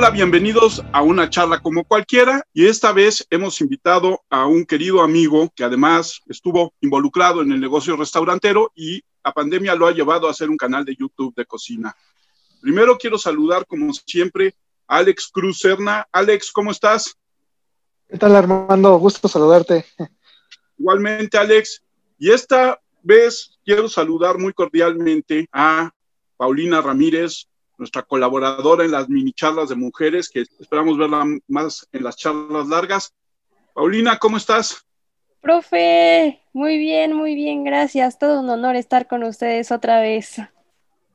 Hola, bienvenidos a una charla como cualquiera y esta vez hemos invitado a un querido amigo que además estuvo involucrado en el negocio restaurantero y la pandemia lo ha llevado a hacer un canal de YouTube de cocina. Primero quiero saludar como siempre a Alex Cruz Serna. Alex, ¿cómo estás? ¿Qué tal Armando? Gusto saludarte. Igualmente, Alex. Y esta vez quiero saludar muy cordialmente a Paulina Ramírez, nuestra colaboradora en las mini charlas de mujeres, que esperamos verla más en las charlas largas. Paulina, ¿cómo estás? Profe, muy bien, muy bien, gracias. Todo un honor estar con ustedes otra vez.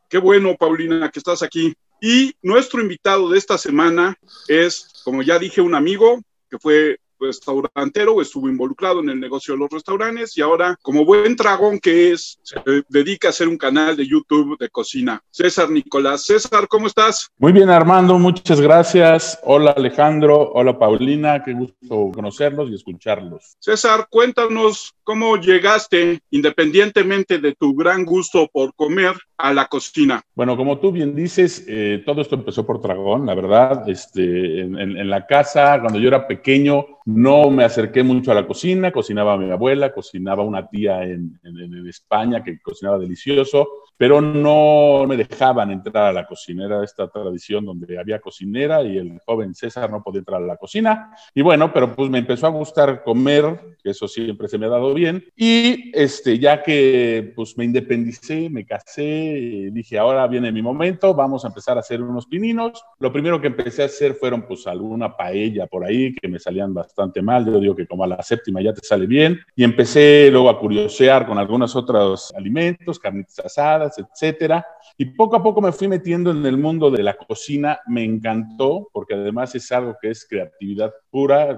Qué bueno, Paulina, que estás aquí. Y nuestro invitado de esta semana es, como ya dije, un amigo que fue restaurantero estuvo involucrado en el negocio de los restaurantes y ahora, como buen dragón que es, se dedica a hacer un canal de YouTube de cocina. César Nicolás. César, ¿cómo estás? Muy bien, Armando, muchas gracias. Hola, Alejandro. Hola, Paulina. Qué gusto conocerlos y escucharlos. César, cuéntanos cómo llegaste, independientemente de tu gran gusto por comer, a la cocina. Bueno, como tú bien dices, eh, todo esto empezó por Dragón, la verdad. Este, en, en la casa, cuando yo era pequeño, no me acerqué mucho a la cocina, cocinaba mi abuela, cocinaba una tía en, España que cocinaba delicioso, pero no me dejaban entrar a la cocina. Era esta tradición donde había cocinera y el joven César no podía entrar a la cocina. Y bueno, pero pues me empezó a gustar comer, que eso siempre se me ha dado bien. Y este, ya que pues me independicé, me casé, dije, ahora viene mi momento, vamos a empezar a hacer unos pininos. Lo primero que empecé a hacer fueron pues alguna paella por ahí que me salían bastante mal. Yo digo que como a la séptima ya te sale bien. Y empecé luego a curiosear con algunos otros alimentos, carnitas asadas, etcétera. Y poco a poco me fui metiendo en el mundo de la cocina. Me encantó porque además es algo que es creatividad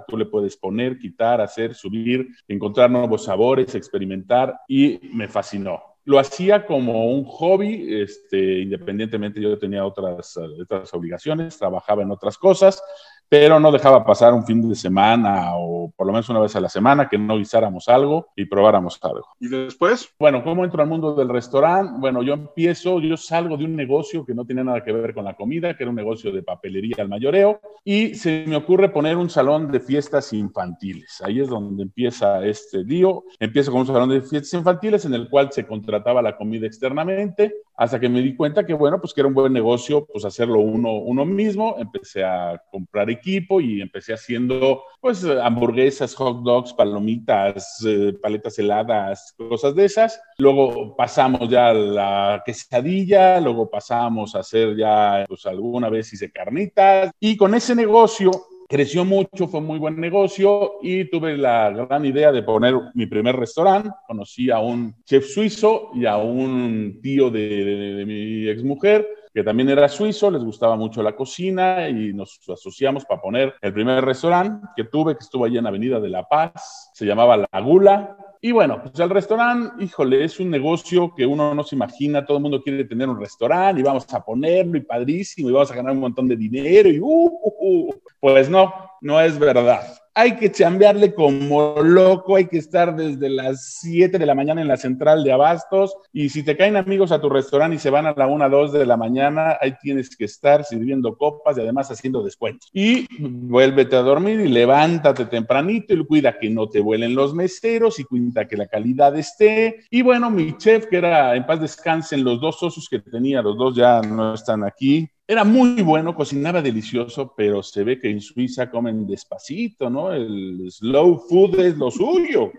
Tú le puedes poner, quitar, hacer, subir, encontrar nuevos sabores, experimentar y me fascinó. Lo hacía como un hobby, este, independientemente yo tenía otras, otras obligaciones, trabajaba en otras cosas, pero no dejaba pasar un fin de semana o por lo menos una vez a la semana que no guisáramos algo y probáramos algo. ¿Y después? Bueno, ¿cómo entro al mundo del restaurante? Bueno, yo empiezo, yo salgo de un negocio que no tenía nada que ver con la comida, que era un negocio de papelería al mayoreo, y se me ocurre poner un salón de fiestas infantiles. Ahí es donde empieza este lío. Empiezo con un salón de fiestas infantiles en el cual se contrataba la comida externamente, hasta que me di cuenta que, bueno, pues que era un buen negocio, pues hacerlo uno, uno mismo. Empecé a comprar equipo y empecé haciendo pues hamburguesas, hot dogs, palomitas, eh, paletas heladas, cosas de esas. Luego pasamos ya a la quesadilla, luego pasamos a hacer ya pues alguna vez hice carnitas y con ese negocio creció mucho, fue muy buen negocio y tuve la gran idea de poner mi primer restaurante. Conocí a un chef suizo y a un tío de, de, de mi exmujer que también era suizo, les gustaba mucho la cocina y nos asociamos para poner el primer restaurante que tuve, que estuvo allí en Avenida de la Paz, se llamaba La Gula. Y bueno, pues el restaurante, híjole, es un negocio que uno no se imagina, todo el mundo quiere tener un restaurante y vamos a ponerlo y padrísimo y vamos a ganar un montón de dinero y uh, uh, uh. pues no, no es verdad hay que chambearle como loco, hay que estar desde las 7 de la mañana en la central de abastos y si te caen amigos a tu restaurante y se van a la 1, 2 de la mañana, ahí tienes que estar sirviendo copas y además haciendo descuentos. Y vuélvete a dormir y levántate tempranito y cuida que no te vuelen los meseros y cuida que la calidad esté. Y bueno, mi chef, que era en paz descansen los dos socios que tenía, los dos ya no están aquí, era muy bueno, cocinaba delicioso, pero se ve que en Suiza comen despacito, ¿no? El slow food es lo suyo.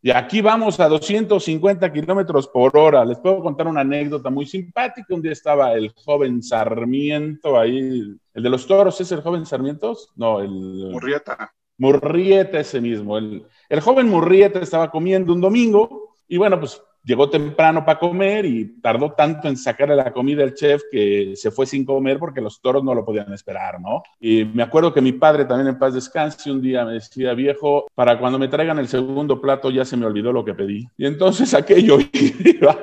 Y aquí vamos a 250 kilómetros por hora. Les puedo contar una anécdota muy simpática. Un día estaba el joven Sarmiento ahí. ¿El de los toros es el joven Sarmiento? No, el... Murrieta. Murrieta ese mismo. El, el joven Murrieta estaba comiendo un domingo y bueno, pues llegó temprano para comer y tardó tanto en sacarle la comida al chef que se fue sin comer porque los toros no lo podían esperar, ¿no? Y me acuerdo que mi padre también en paz descanse un día me decía, viejo, para cuando me traigan el segundo plato ya se me olvidó lo que pedí. Y entonces aquello iba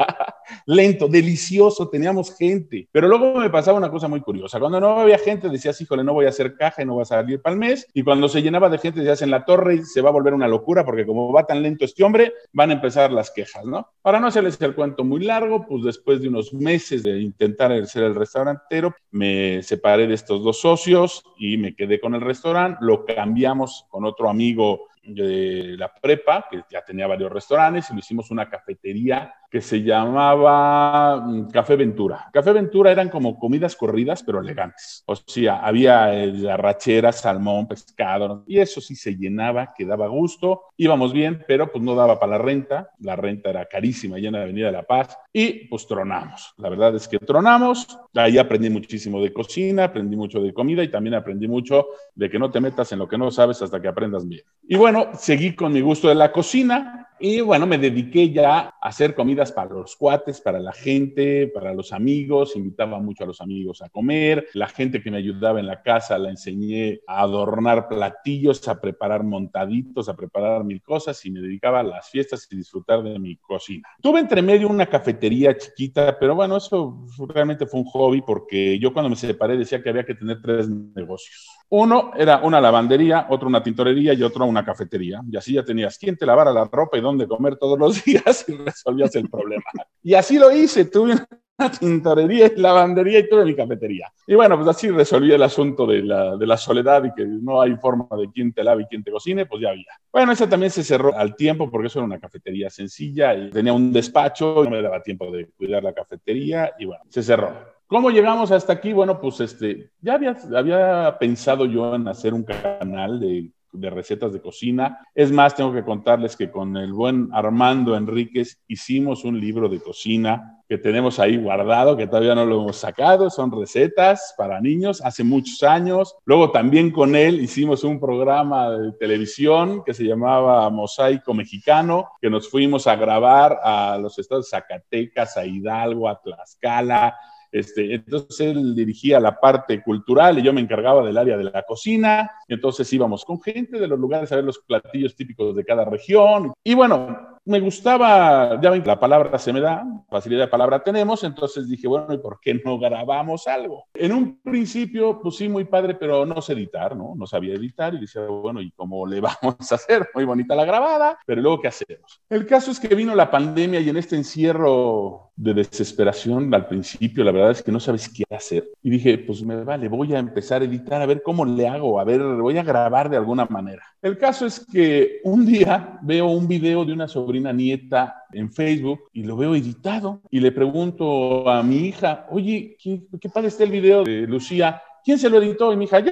lento, delicioso, teníamos gente. Pero luego me pasaba una cosa muy curiosa. Cuando no había gente, decías, híjole, no voy a hacer caja y no vas a salir para el mes. Y cuando se llenaba de gente, decías, en la torre se va a volver una locura porque como va tan lento este hombre, van a empezar las quejas, ¿no? Para no hacerles el cuento muy largo, pues después de unos meses de intentar ser el restaurantero, me separé de estos dos socios y me quedé con el restaurante. Lo cambiamos con otro amigo de la prepa, que ya tenía varios restaurantes, y lo hicimos una cafetería que se llamaba mm, Café Ventura. Café Ventura eran como comidas corridas, pero elegantes. O sea, había eh, arrachera, salmón, pescado, y eso sí se llenaba, que daba gusto. Íbamos bien, pero pues no daba para la renta. La renta era carísima allá en la Avenida de la Paz. Y pues tronamos. La verdad es que tronamos. Ahí aprendí muchísimo de cocina, aprendí mucho de comida y también aprendí mucho de que no te metas en lo que no sabes hasta que aprendas bien. Y bueno, seguí con mi gusto de la cocina y bueno, me dediqué ya a hacer comidas para los cuates, para la gente, para los amigos. Invitaba mucho a los amigos a comer. La gente que me ayudaba en la casa la enseñé a adornar platillos, a preparar montaditos, a preparar mil cosas y me dedicaba a las fiestas y disfrutar de mi cocina. Tuve entre medio una cafetería chiquita, pero bueno, eso realmente fue un hobby porque yo cuando me separé decía que había que tener tres negocios. Uno era una lavandería, otro una tintorería y otro una cafetería. Y así ya tenías quien te lavara la ropa y dónde comer todos los días y resolvías el problema. Y así lo hice. Tuve una tintorería y lavandería y tuve mi cafetería. Y bueno, pues así resolví el asunto de la, de la soledad y que no hay forma de quién te lave y quién te cocine, pues ya había. Bueno, esa también se cerró al tiempo porque eso era una cafetería sencilla y tenía un despacho, no me daba tiempo de cuidar la cafetería y bueno, se cerró. ¿Cómo llegamos hasta aquí? Bueno, pues este, ya había, había pensado yo en hacer un canal de, de, recetas de cocina. Es más, tengo que contarles que con el buen Armando Enríquez hicimos un libro de cocina que tenemos ahí guardado, que todavía no lo hemos sacado. Son recetas para niños hace muchos años. Luego también con él hicimos un programa de televisión que se llamaba Mosaico Mexicano, que nos fuimos a grabar a los estados de Zacatecas, a Hidalgo, a Tlaxcala este, entonces él dirigía la parte cultural y yo me encargaba del área de la cocina. Entonces íbamos con gente de los lugares a ver los platillos típicos de cada región. Y bueno, me gustaba, ya ven, la palabra se me da, facilidad de palabra tenemos, entonces dije, bueno, ¿y por qué no grabamos algo? En un principio, pues sí, muy padre, pero no sé editar, ¿no? No sabía editar y decía, bueno, ¿y cómo le vamos a hacer? Muy bonita la grabada, pero luego, ¿qué hacemos? El caso es que vino la pandemia y en este encierro de desesperación al principio, la verdad es que no sabes qué hacer. Y dije, pues me vale, voy a empezar a editar, a ver cómo le hago, a ver, voy a grabar de alguna manera. El caso es que un día veo un video de una sobrina nieta en Facebook y lo veo editado y le pregunto a mi hija, oye, ¿qué, qué padre está el video de Lucía? ¿Quién se lo editó? Y mi hija, yo.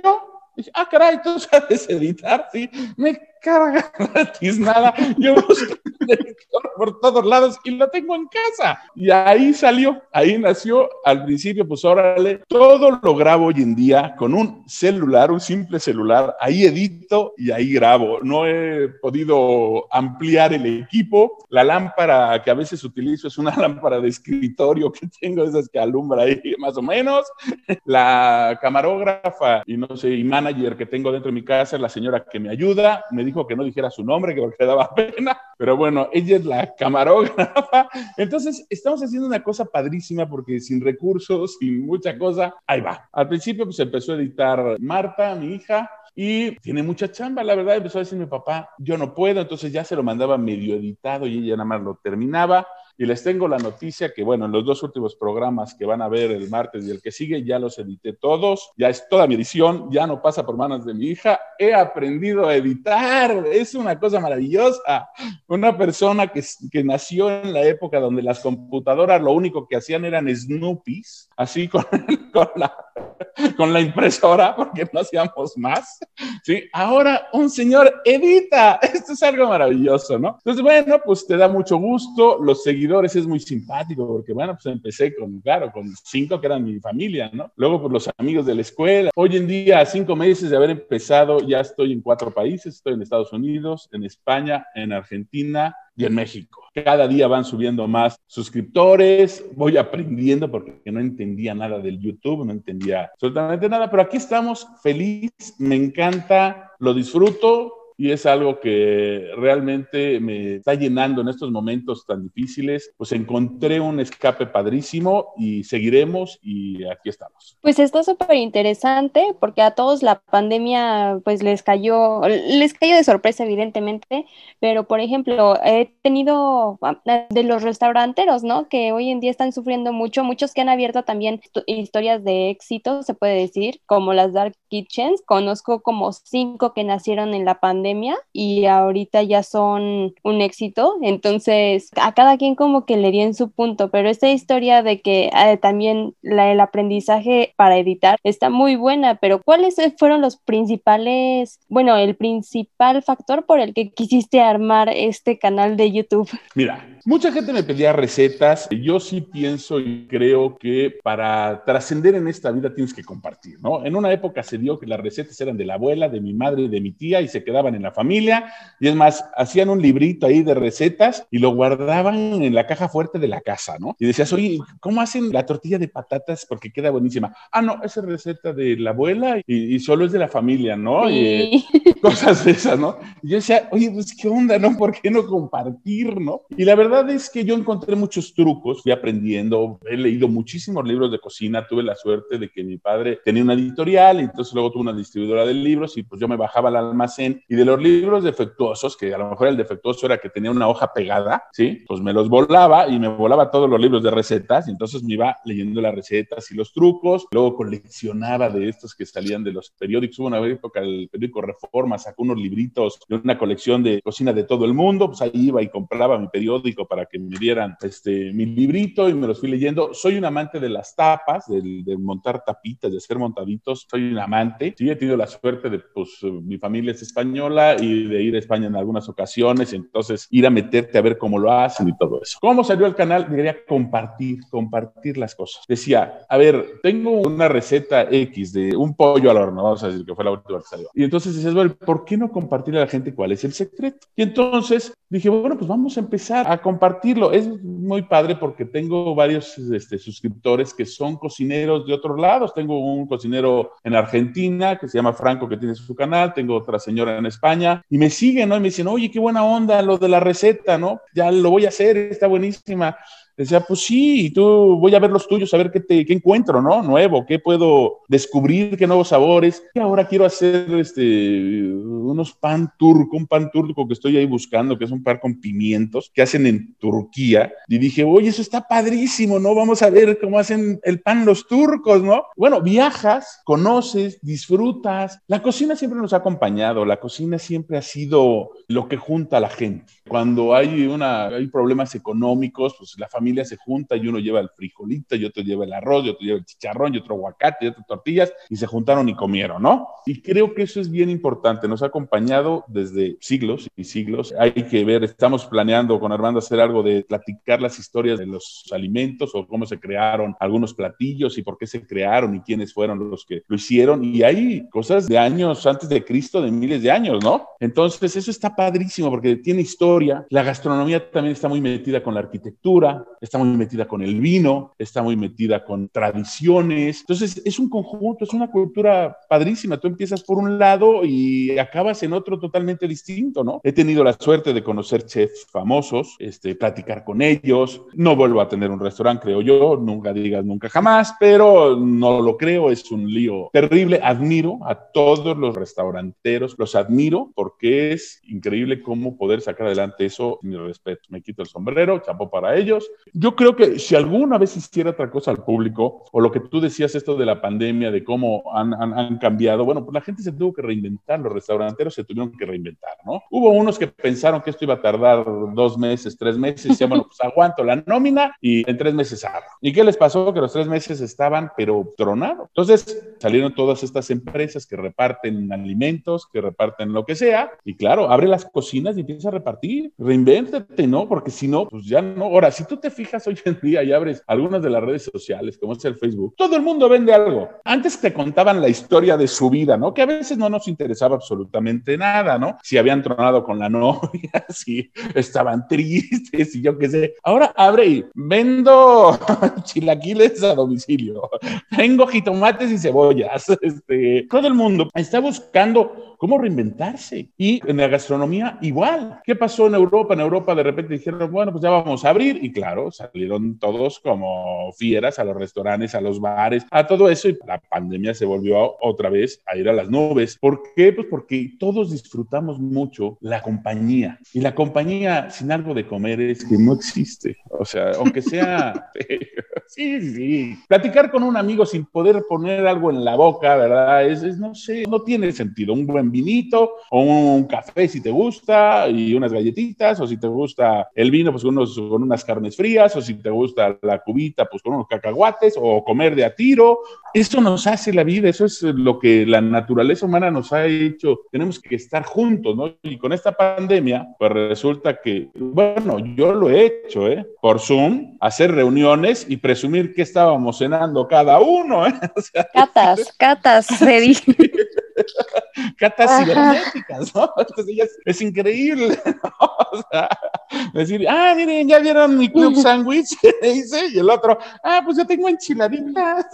Dije, ah, caray, tú sabes editar, sí. Me carga nada. Yo busco por todos lados y lo tengo en casa. Y ahí salió, ahí nació. Al principio, pues órale, todo lo grabo hoy en día con un celular, un simple celular. Ahí edito y ahí grabo. No he podido ampliar el equipo. La lámpara que a veces utilizo es una lámpara de escritorio que tengo, esas que alumbra ahí más o menos. La camarógrafa y no sé, y manager que tengo dentro de mi casa la señora que me ayuda. Me dijo que no dijera su nombre, que porque le daba pena, pero bueno, ella es la camarógrafa. Entonces, estamos haciendo una cosa padrísima porque sin recursos, sin mucha cosa, ahí va. Al principio, pues empezó a editar Marta, mi hija, y tiene mucha chamba, la verdad. Empezó a decir mi papá, yo no puedo, entonces ya se lo mandaba medio editado y ella nada más lo terminaba. Y les tengo la noticia que, bueno, en los dos últimos programas que van a ver el martes y el que sigue, ya los edité todos, ya es toda mi edición, ya no pasa por manos de mi hija, he aprendido a editar, es una cosa maravillosa. Una persona que, que nació en la época donde las computadoras lo único que hacían eran Snoopies, así con, con la con la impresora porque no hacíamos más. ¿sí? Ahora un señor edita. Esto es algo maravilloso, ¿no? Entonces, bueno, pues te da mucho gusto. Los seguidores es muy simpático porque, bueno, pues empecé con, claro, con cinco que eran mi familia, ¿no? Luego, pues los amigos de la escuela. Hoy en día, a cinco meses de haber empezado, ya estoy en cuatro países. Estoy en Estados Unidos, en España, en Argentina, y en México. Cada día van subiendo más suscriptores, voy aprendiendo porque no entendía nada del YouTube, no entendía absolutamente nada, pero aquí estamos feliz, me encanta, lo disfruto y es algo que realmente me está llenando en estos momentos tan difíciles. Pues encontré un escape padrísimo y seguiremos y aquí estamos. Pues está súper interesante porque a todos la pandemia pues les cayó, les cayó de sorpresa evidentemente, pero por ejemplo he tenido ah, de los restauranteros, ¿no? Que hoy en día están sufriendo mucho, muchos que han abierto también historias de éxito, se puede decir, como las Dark Kitchens. Conozco como cinco que nacieron en la pandemia y ahorita ya son un éxito. Entonces, a cada quien como que le dio en su punto, pero esta historia de que eh, también la, el aprendizaje para editar está muy buena, pero ¿cuáles fueron los principales, bueno, el principal factor por el que quisiste armar este canal de YouTube? Mira, Mucha gente me pedía recetas. Yo sí pienso y creo que para trascender en esta vida tienes que compartir, ¿no? En una época se dio que las recetas eran de la abuela, de mi madre y de mi tía y se quedaban en la familia. Y es más, hacían un librito ahí de recetas y lo guardaban en la caja fuerte de la casa, ¿no? Y decías, oye, ¿cómo hacen la tortilla de patatas? Porque queda buenísima. Ah, no, esa receta de la abuela y, solo es de la familia, ¿no? Y, cosas de esas, ¿no? Y yo decía, oye, pues qué onda, ¿no? ¿Por qué no compartir, ¿no? Y la verdad es que yo encontré muchos trucos, fui aprendiendo, he leído muchísimos libros de cocina, tuve la suerte de que mi padre tenía una editorial entonces luego tuve una distribuidora de libros y pues yo me bajaba al almacén y de los libros defectuosos, que a lo mejor el defectuoso era que tenía una hoja pegada, ¿sí? Pues me los volaba y me volaba todos los libros de recetas y entonces me iba leyendo las recetas y los trucos, luego coleccionaba de estos que salían de los periódicos, hubo una época el periódico Reforma sacó unos libritos de una colección de cocina de todo el mundo, pues ahí iba y compraba mi periódico para que me dieran este, mi librito y me los fui leyendo. Soy un amante de las tapas, de, montar tapitas, de hacer montaditos. Soy un amante. Sí, he tenido la suerte de, pues, mi familia es española y de ir a España en algunas ocasiones. Entonces, ir a meterte a ver cómo lo hacen y todo eso. ¿Cómo salió el canal? Debería compartir, compartir las cosas. Decía, a ver, tengo una receta X de un pollo al horno, vamos a decir que fue la última que salió. Y entonces dices, bueno, ¿por qué no compartir a la gente cuál es el secreto? Y entonces dije, bueno, pues vamos a empezar a compartirlo. Es muy padre porque tengo varios este, suscriptores que son cocineros de otros lados. Tengo un cocinero en Argentina que se llama Franco que tiene su canal, tengo otra señora en España y me siguen, ¿no? Y me dicen, oye, qué buena onda lo de la receta, ¿no? Ya lo voy a hacer, está buenísima. Decía, pues sí, y tú voy a ver los tuyos, a ver qué, te, qué encuentro, ¿no? Nuevo, qué puedo descubrir, qué nuevos sabores. Y ahora quiero hacer este, unos pan turco, un pan turco que estoy ahí buscando, que es un pan con pimientos, que hacen en Turquía. Y dije, oye, eso está padrísimo, ¿no? Vamos a ver cómo hacen el pan los turcos, ¿no? Bueno, viajas, conoces, disfrutas. La cocina siempre nos ha acompañado, la cocina siempre ha sido lo que junta a la gente. Cuando hay, una, hay problemas económicos, pues la familia se junta y uno lleva el frijolito y otro lleva el arroz y otro lleva el chicharrón y otro aguacate y otro tortillas y se juntaron y comieron, ¿no? Y creo que eso es bien importante, nos ha acompañado desde siglos y siglos. Hay que ver, estamos planeando con Armando hacer algo de platicar las historias de los alimentos o cómo se crearon algunos platillos y por qué se crearon y quiénes fueron los que lo hicieron. Y hay cosas de años antes de Cristo, de miles de años, ¿no? Entonces eso está padrísimo porque tiene historia. La gastronomía también está muy metida con la arquitectura, está muy metida con el vino, está muy metida con tradiciones. Entonces, es un conjunto, es una cultura padrísima. Tú empiezas por un lado y acabas en otro totalmente distinto, ¿no? He tenido la suerte de conocer chefs famosos, este, platicar con ellos. No vuelvo a tener un restaurante, creo yo, nunca digas nunca jamás, pero no lo creo, es un lío terrible. Admiro a todos los restauranteros, los admiro porque es increíble cómo poder sacar adelante eso. Mi respeto, me quito el sombrero, chapo para ellos. Yo creo que si alguna vez hiciera otra cosa al público, o lo que tú decías esto de la pandemia, de cómo han, han, cambiado, bueno, pues la gente se tuvo que reinventar, los se tuvieron que reinventar, ¿no? Hubo unos que pensaron que esto iba a tardar dos meses, tres meses, y decían, bueno, pues aguanto la nómina y en tres meses hago. ¿Y qué les pasó? Que los tres meses estaban, pero tronados. Entonces salieron todas estas empresas que reparten alimentos, que reparten lo que sea, y claro, abre las cocinas y empieza a repartir, reinvéntate, ¿no? Porque si no, pues ya no. Ahora, si tú te fijas hoy en día y abres algunas de las redes sociales, como es el Facebook, todo el mundo vende algo. Antes te contaban la historia de su vida, ¿no? Que a veces no nos interesaba absolutamente absolutamente nada, ¿no? Si habían tronado con la novia, si estaban tristes y yo qué sé. Ahora abre y vendo chilaquiles a domicilio, tengo jitomates y cebollas. Este, todo el mundo está buscando cómo reinventarse. Y en la gastronomía igual. ¿Qué pasó en Europa? En Europa de repente dijeron, bueno, pues ya vamos a abrir. Y claro, salieron todos como fieras a los restaurantes, a los bares, a todo eso. Y la pandemia se volvió otra vez a ir a las nubes. ¿Por qué? Pues porque todos disfrutamos mucho la compañía. Y la compañía sin algo de comer es que no existe. O sea, aunque sea... sí, sí. Platicar con un amigo sin poder poner algo en la boca, ¿verdad? Es, es no sé, no tiene sentido. Un buen vinito o un café si te gusta y unas galletitas, o si te gusta el vino, pues con, unos, con unas carnes frías, o si te gusta la cubita, pues con unos cacahuates, o comer de a tiro. Eso nos hace la vida, eso es lo que la naturaleza humana nos ha hecho. Tenemos que estar juntos, ¿no? Y con esta pandemia, pues resulta que, bueno, yo lo he hecho, ¿eh? Por Zoom, hacer reuniones y presumir que estábamos cenando cada uno, ¿eh? catas, catas, se dice. catas cibernéticas, ¿no? Entonces, es, increíble, ¿no? O sea, decir, ah, miren, ya vieron mi club sándwich, dice, y el otro, ah, pues yo tengo enchiladitas,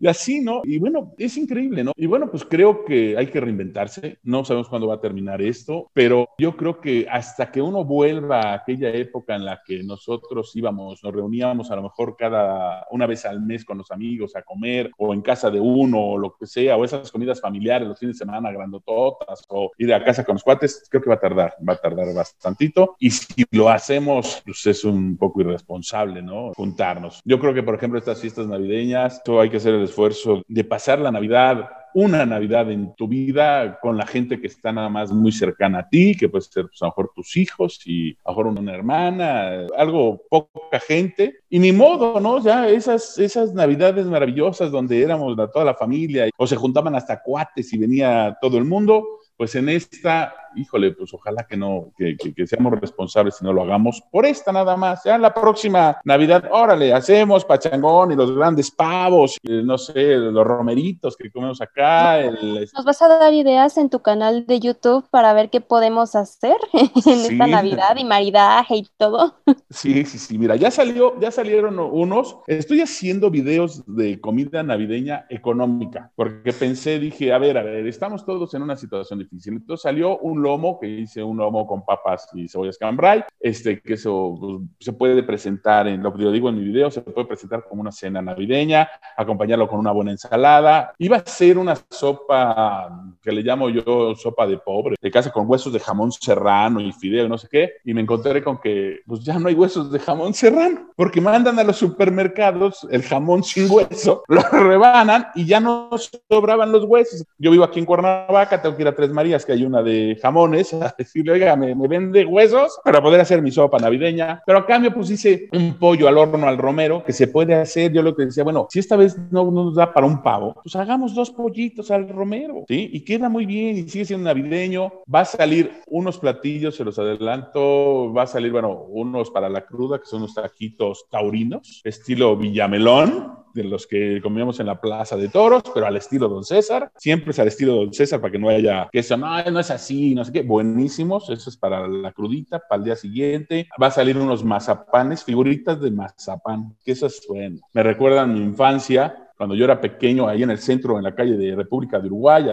y así, ¿no? Y bueno, es increíble, ¿no? Y bueno, pues creo que hay que reinventarse, no sabemos cuándo va a terminar esto, pero yo creo que hasta que uno vuelva a aquella época en la que nosotros íbamos, nos reuníamos a lo mejor cada una vez al mes con los amigos a comer, o en casa de uno, o lo que sea, o esas comidas familiares los fines de semana grandototas, o ir a casa con los cuates, creo que va a tardar, va a tardar bastantito. Y si lo hacemos, pues es un poco irresponsable, ¿no? Juntarnos. Yo creo que, por ejemplo, estas fiestas navideñas, todo hay que hacer el esfuerzo de pasar la Navidad una Navidad en tu vida con la gente que está nada más muy cercana a ti, que puede ser pues, a lo mejor tus hijos y a lo mejor una hermana, algo poca gente. Y ni modo, ¿no? Ya esas, esas Navidades maravillosas donde éramos toda la familia o se juntaban hasta cuates y venía todo el mundo, pues en esta híjole, pues ojalá que no, que, seamos responsables y no lo hagamos por esta nada más. Ya en la próxima Navidad, órale, hacemos pachangón y los grandes pavos, no sé, los romeritos que comemos acá. Nos vas a dar ideas en tu canal de YouTube para ver qué podemos hacer en esta Navidad y maridaje y todo. Sí, sí, sí. Mira, ya salió, ya salieron unos. Estoy haciendo videos de comida navideña económica, porque pensé, dije, a ver, a ver, estamos todos en una situación difícil. Entonces salió un lomo, que hice un lomo con papas y cebollas cambray, este, que eso pues, se puede presentar, en lo digo en mi video, se puede presentar como una cena navideña, acompañarlo con una buena ensalada. Iba a ser una sopa que le llamo yo sopa de pobre, de casa con huesos de jamón serrano y fideo y no sé qué, y me encontré con que pues ya no hay huesos de jamón serrano, porque mandan a los supermercados el jamón sin hueso, lo rebanan y ya no sobraban los huesos. Yo vivo aquí en Cuernavaca, tengo que ir a Tres Marías, que hay una de jamón a decirle, oiga, me, vende huesos para poder hacer mi sopa navideña. Pero a cambio, pues hice un pollo al horno al romero que se puede hacer. Yo lo que decía, bueno, si esta vez no nos da para un pavo, pues hagamos dos pollitos al romero, ¿sí? Y queda muy bien y sigue siendo navideño. Va a salir unos platillos, se los adelanto. Va a salir, bueno, unos para la cruda, que son unos taquitos taurinos, estilo Villamelón de los que comíamos en la Plaza de Toros, pero al estilo Don César. Siempre es al estilo Don César para que no haya que eso, no, es así, no sé qué. Buenísimos, eso es para la crudita, para el día siguiente. Va a salir unos mazapanes, figuritas de mazapán, que eso es bueno. Me recuerdan mi infancia cuando yo era pequeño, ahí en el centro, en la calle de República de Uruguay,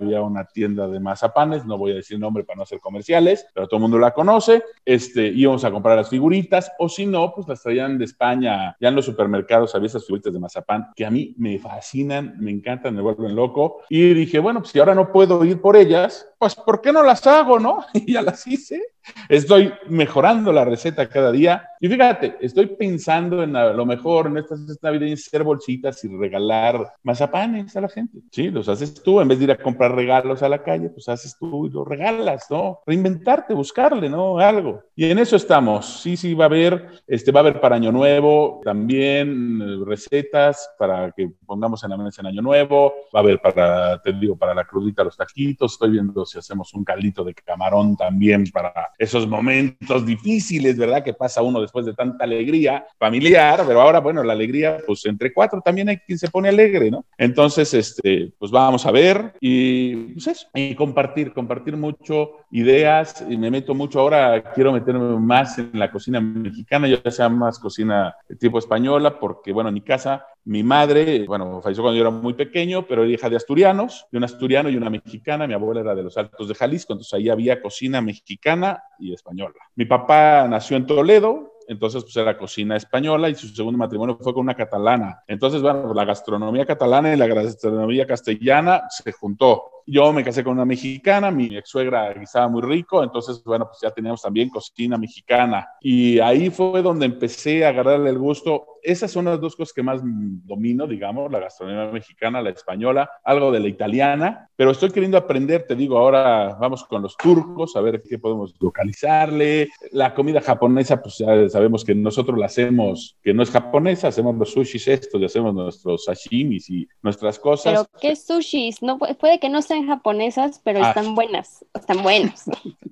había una tienda de mazapanes, no voy a decir nombre para no hacer comerciales, pero todo el mundo la conoce. Este, íbamos a comprar las figuritas, o si no, pues las traían de España, ya en los supermercados había esas figuritas de mazapán que a mí me fascinan, me encantan, me vuelven loco. Y dije, bueno, pues si ahora no puedo ir por ellas, pues ¿por qué no las hago, no? Y ya las hice. Estoy mejorando la receta cada día. Y fíjate, estoy pensando en lo mejor en estas navidades hacer bolsitas y regalar mazapanes a la gente. Sí, los haces tú. En vez de ir a comprar regalos a la calle, pues haces tú y los regalas, ¿no? Reinventarte, buscarle, ¿no? Algo. Y en eso estamos. Sí, sí, va a haber, este, va a haber para Año Nuevo también eh, recetas para que pongamos en la mesa en Año Nuevo. Va a haber para, te digo, para la crudita los taquitos. Estoy viendo si hacemos un caldito de camarón también para esos momentos difíciles, ¿verdad? Que pasa uno después de tanta alegría familiar, pero ahora, bueno, la alegría, pues entre cuatro también hay quien se pone alegre, ¿no? Entonces, este, pues vamos a ver y pues eso, y compartir, compartir mucho ideas y me meto mucho ahora, quiero meterme más en la cocina mexicana, ya sea más cocina tipo española, porque bueno, en mi casa, mi madre, bueno, falleció cuando yo era muy pequeño, pero era hija de asturianos, de un asturiano y una mexicana, mi abuela era de los Altos de Jalisco, entonces ahí había cocina mexicana y española. Mi papá nació en Toledo, entonces pues era cocina española y su segundo matrimonio fue con una catalana. Entonces, bueno, la gastronomía catalana y la gastronomía castellana se juntó. Yo me casé con una mexicana, mi ex suegra guisaba muy rico, entonces, bueno, pues ya teníamos también cocina mexicana. Y ahí fue donde empecé a agarrarle el gusto. Esas son las dos cosas que más domino, digamos, la gastronomía mexicana, la española, algo de la italiana, pero estoy queriendo aprender, te digo, ahora vamos con los turcos, a ver qué podemos localizarle. La comida japonesa, pues ya sabemos que nosotros la hacemos, que no es japonesa, hacemos los sushis estos y hacemos nuestros sashimis y nuestras cosas. Pero, ¿qué sushis? No, puede que no sean japonesas, pero Ah. están buenas, están buenos.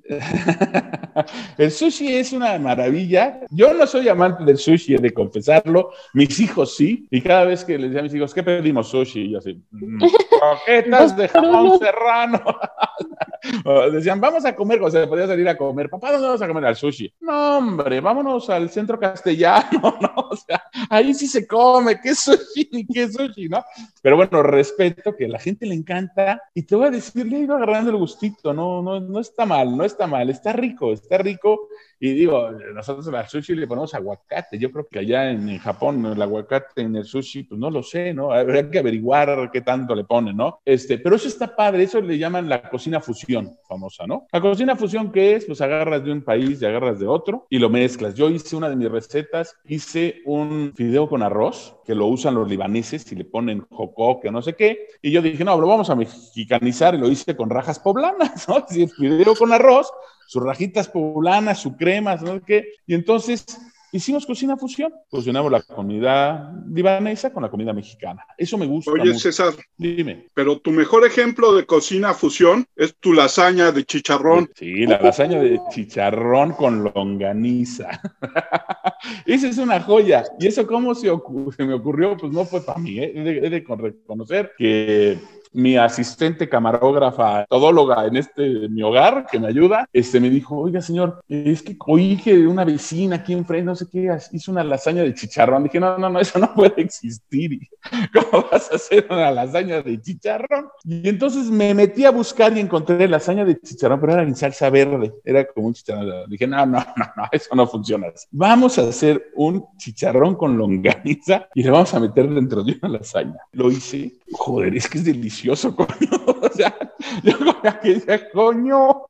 El sushi es una maravilla. Yo no soy amante del sushi, he de confesarlo. Mis hijos sí. Y cada vez que les decía a mis hijos, ¿qué pedimos sushi? Y yo así, "Mm, croquetas de jamón serrano. Decían, vamos a comer, o sea, podía salir a comer. Papá, ¿dónde vamos a comer? Al sushi. No, hombre, vámonos al centro castellano, ¿no? O sea, ahí sí se come. ¿Qué sushi? ¿Qué sushi? ¿No? Pero bueno, respeto que a la gente le encanta y te voy a decir, le he ido agarrando el gustito, no, no, no está mal, no está mal, está rico, está rico. Y digo, nosotros al sushi le ponemos aguacate. Yo creo que allá en, en Japón el aguacate en el sushi, pues no lo sé, ¿no? Habría que averiguar qué tanto le ponen, ¿no? Este, pero eso está padre, eso le llaman la cocina fusión, famosa, ¿no? La cocina fusión, ¿qué es? Pues agarras de un país y agarras de otro y lo mezclas. Yo hice una de mis recetas, hice un fideo con arroz, que lo usan los libaneses y le ponen jocó, que no sé qué. Y yo dije, no, lo vamos a mexicanizar y lo hice con rajas poblanas, ¿no? Así, fideo con arroz, sus rajitas poblanas, su crema, no qué. Y entonces hicimos cocina fusión. Fusionamos la comida libanesa con la comida mexicana. Eso me gusta. Oye, mucho. César, Dime. pero tu mejor ejemplo de cocina fusión es tu lasaña de chicharrón. Sí, la lasaña de chicharrón con longaniza. Esa es una joya. ¿Y eso cómo se, se me ocurrió? Pues no fue para mí. ¿eh? He, de, he de con- reconocer que mi asistente camarógrafa, todóloga en este mi hogar, que me ayuda, este me dijo, oiga señor, es que oí que una vecina aquí enfrente, no sé qué, hizo una lasaña de chicharrón. Dije, no, no, no, eso no puede existir. ¿Cómo vas a hacer una lasaña de chicharrón? Y entonces me metí a buscar y encontré lasaña de chicharrón, pero era en salsa verde, era como un chicharrón. Dije, no, no, no, no, eso no funciona. Vamos a hacer un chicharrón con longaniza y le vamos a meter dentro de una lasaña. Lo hice, joder, es que es delicioso, coño. O sea, yo como que decía, coño.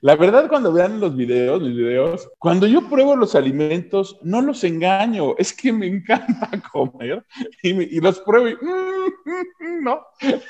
La verdad, cuando vean los videos, mis videos, cuando yo pruebo los alimentos, no los engaño, es que me encanta comer y, los pruebo y, mm, no,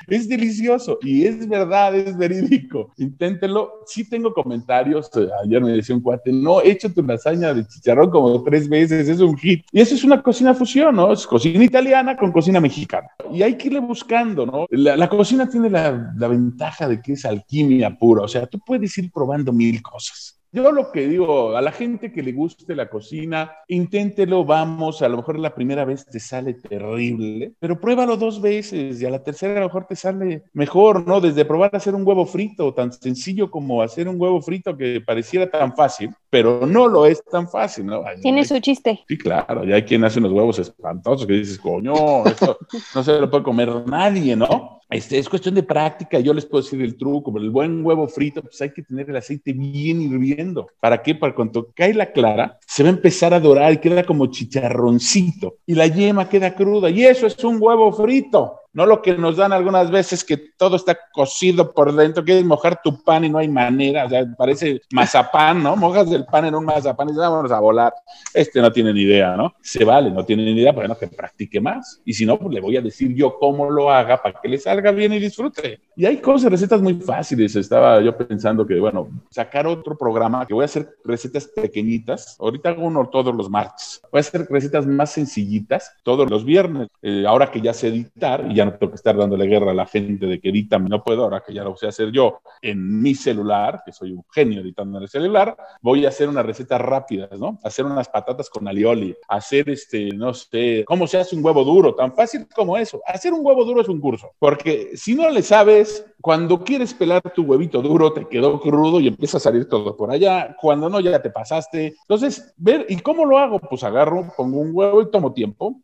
es delicioso y es verdad, es verídico. Inténtelo. Sí tengo comentarios. Ayer me decía un cuate, no, he hecho tu lasaña de chicharrón como tres veces, es un hit. Y eso es una cocina fusión, ¿no? Es cocina italiana con cocina mexicana. Y hay que irle buscando, ¿no? La, la cocina tiene la, la ventaja de que es alquimia pura. O sea, tú puedes ir probando mil cosas. Yo lo que digo a la gente que le guste la cocina, inténtelo, vamos, a lo mejor la primera vez te sale terrible, pero pruébalo dos veces y a la tercera a lo mejor te sale mejor, ¿no? Desde probar a hacer un huevo frito, tan sencillo como hacer un huevo frito que pareciera tan fácil, pero no lo es tan fácil, ¿no? Ay, Tiene su chiste. Sí, claro, y hay quien hace unos huevos espantosos que dices, coño, esto no se lo puede comer nadie, ¿no? Este, es cuestión de práctica, yo les puedo decir el truco, pero el buen huevo frito, pues hay que tener el aceite bien hirviendo. ¿Para qué? Para cuando cae la clara, se va a empezar a dorar y queda como chicharroncito, y la yema queda cruda, y eso es un huevo frito. No lo que nos dan algunas veces que todo está cocido por dentro, quieres mojar tu pan y no hay manera, o sea, parece mazapán, ¿no? Mojas el pan en un mazapán y dices, vámonos a volar. Este no tiene ni idea, ¿no? Se vale, no tiene ni idea, bueno, que practique más. Y si no, pues le voy a decir yo cómo lo haga para que le salga bien y disfrute. Y hay cosas, recetas muy fáciles. Estaba yo pensando que, bueno, sacar otro programa que voy a hacer recetas pequeñitas. Ahorita hago uno todos los martes. Voy a hacer recetas más sencillitas todos los viernes. Eh, ahora que ya sé editar y ya ya no tengo que estar dándole guerra a la gente de que edita, no puedo, ahora que ya lo sé hacer yo en mi celular, que soy un genio editando en el celular, voy a hacer unas recetas rápidas, ¿no? Hacer unas patatas con alioli, hacer este, no sé, cómo se hace un huevo duro, tan fácil como eso. Hacer un huevo duro es un curso, porque si no le sabes, cuando quieres pelar tu huevito duro, te quedó crudo y empieza a salir todo por allá. Cuando no, ya te pasaste. Entonces, ver, ¿y cómo lo hago? Pues agarro, pongo un huevo y tomo tiempo.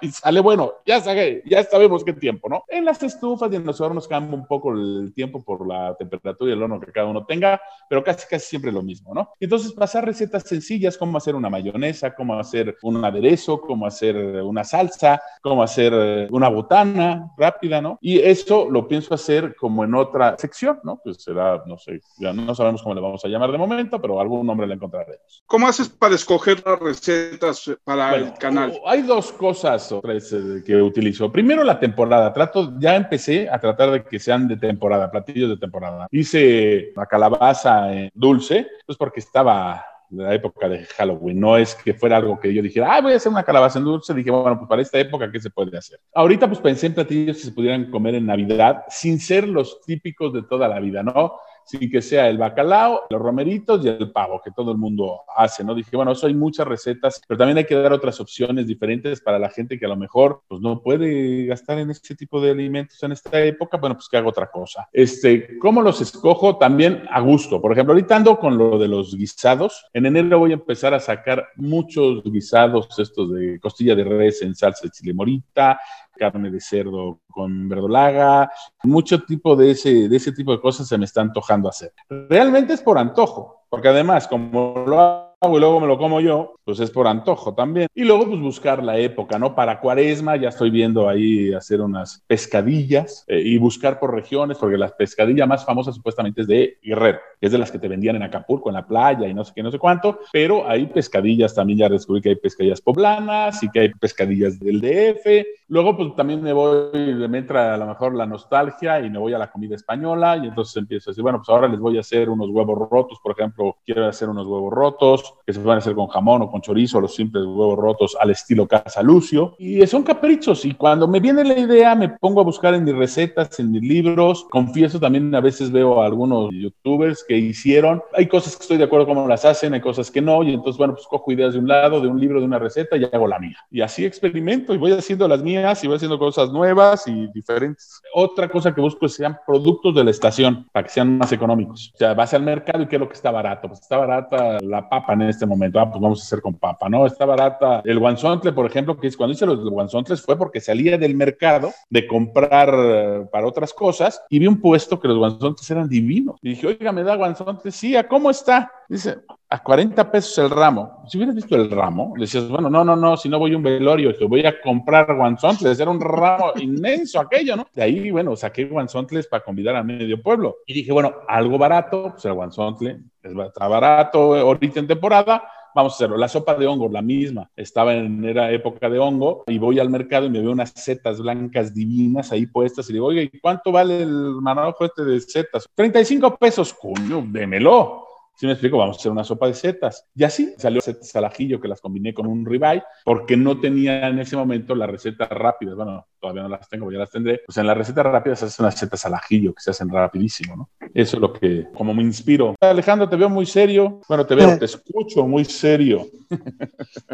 Y sale bueno, ya sabe, ya sabemos qué tiempo, ¿no? En las estufas y en los hornos cambia un poco el tiempo por la temperatura y el horno que cada uno tenga, pero casi casi siempre lo mismo, ¿no? Entonces, pasar recetas sencillas, cómo hacer una mayonesa, cómo hacer un aderezo, cómo hacer una salsa, cómo hacer una botana rápida, ¿no? Y eso lo pienso hacer como en otra sección, ¿no? Pues será, no sé, ya no sabemos cómo le vamos a llamar de momento, pero algún nombre le encontraremos. ¿Cómo haces para escoger las recetas para el canal? Hay dos cosas eh, que utilizo. Primero la temporada. Trato, ya empecé a tratar de que sean de temporada, platillos de temporada. Hice la calabaza dulce, pues porque estaba la época de Halloween. No es que fuera algo que yo dijera, ah, voy a hacer una calabaza en dulce. Dije, bueno, pues para esta época, ¿qué se puede hacer? Ahorita, pues pensé en platillos que se pudieran comer en Navidad sin ser los típicos de toda la vida, ¿no? Sin que sea el bacalao, los romeritos y el pavo que todo el mundo hace, ¿no? Dije, bueno, eso hay muchas recetas, pero también hay que dar otras opciones diferentes para la gente que a lo mejor pues, no puede gastar en este tipo de alimentos en esta época, bueno, pues que haga otra cosa. Este, ¿Cómo los escojo? También a gusto. Por ejemplo, ahorita ando con lo de los guisados. En enero voy a empezar a sacar muchos guisados, estos de costilla de res en salsa de chile morita, carne de cerdo con verdolaga, mucho tipo de ese, de ese tipo de cosas se me está antojando hacer. Realmente es por antojo, porque además, como lo y luego me lo como yo, pues es por antojo también. Y luego pues buscar la época, ¿no? Para cuaresma ya estoy viendo ahí hacer unas pescadillas eh, y buscar por regiones, porque la pescadilla más famosa supuestamente es de Guerrero, que es de las que te vendían en Acapulco, en la playa y no sé qué, no sé cuánto, pero hay pescadillas también, ya descubrí que hay pescadillas poblanas y que hay pescadillas del DF. Luego pues también me voy, me entra a lo mejor la nostalgia y me voy a la comida española y entonces empiezo a decir, bueno, pues ahora les voy a hacer unos huevos rotos, por ejemplo, quiero hacer unos huevos rotos, que se van a hacer con jamón o con chorizo, los simples huevos rotos al estilo Casa Lucio. Y son caprichos. Y cuando me viene la idea, me pongo a buscar en mis recetas, en mis libros. Confieso también, a veces veo a algunos youtubers que hicieron. Hay cosas que estoy de acuerdo cómo las hacen, hay cosas que no. Y entonces, bueno, pues cojo ideas de un lado, de un libro, de una receta y hago la mía. Y así experimento y voy haciendo las mías y voy haciendo cosas nuevas y diferentes. Otra cosa que busco es que sean productos de la estación para que sean más económicos. O sea, vas al mercado y qué es lo que está barato. Pues está barata la papa en este momento. Ah, pues vamos a hacer con papa, ¿no? Está barata. El guanzontle, por ejemplo, que es cuando hice los guanzontles fue porque salía del mercado de comprar para otras cosas y vi un puesto que los guanzontles eran divinos. Y dije, oiga, ¿me da guanzontles? Sí, ¿a cómo está? Dice, a 40 pesos el ramo. Si hubieras visto el ramo, decías, bueno, no, no, no, si no voy a un velorio, que voy a comprar guanzontles. Era un ramo inmenso aquello, ¿no? De ahí, bueno, saqué guanzontles para convidar a medio pueblo. Y dije, bueno, algo barato, pues el guanzontle está barato ahorita en temporada, vamos a hacerlo. La sopa de hongo, la misma. Estaba en era época de hongo y voy al mercado y me veo unas setas blancas divinas ahí puestas y digo, oye, ¿y cuánto vale el manojo este de setas? 35 pesos, coño, démelo. Si me explico, vamos a hacer una sopa de setas. Y así salió setas al ajillo que las combiné con un ribeye porque no tenía en ese momento la receta rápida. Bueno, todavía no las tengo, ya las tendré. Pues en las recetas rápidas se hacen unas setas al ajillo que se hacen rapidísimo, ¿no? Eso es lo que, como me inspiro. Alejandro, te veo muy serio. Bueno, te veo, te escucho muy serio.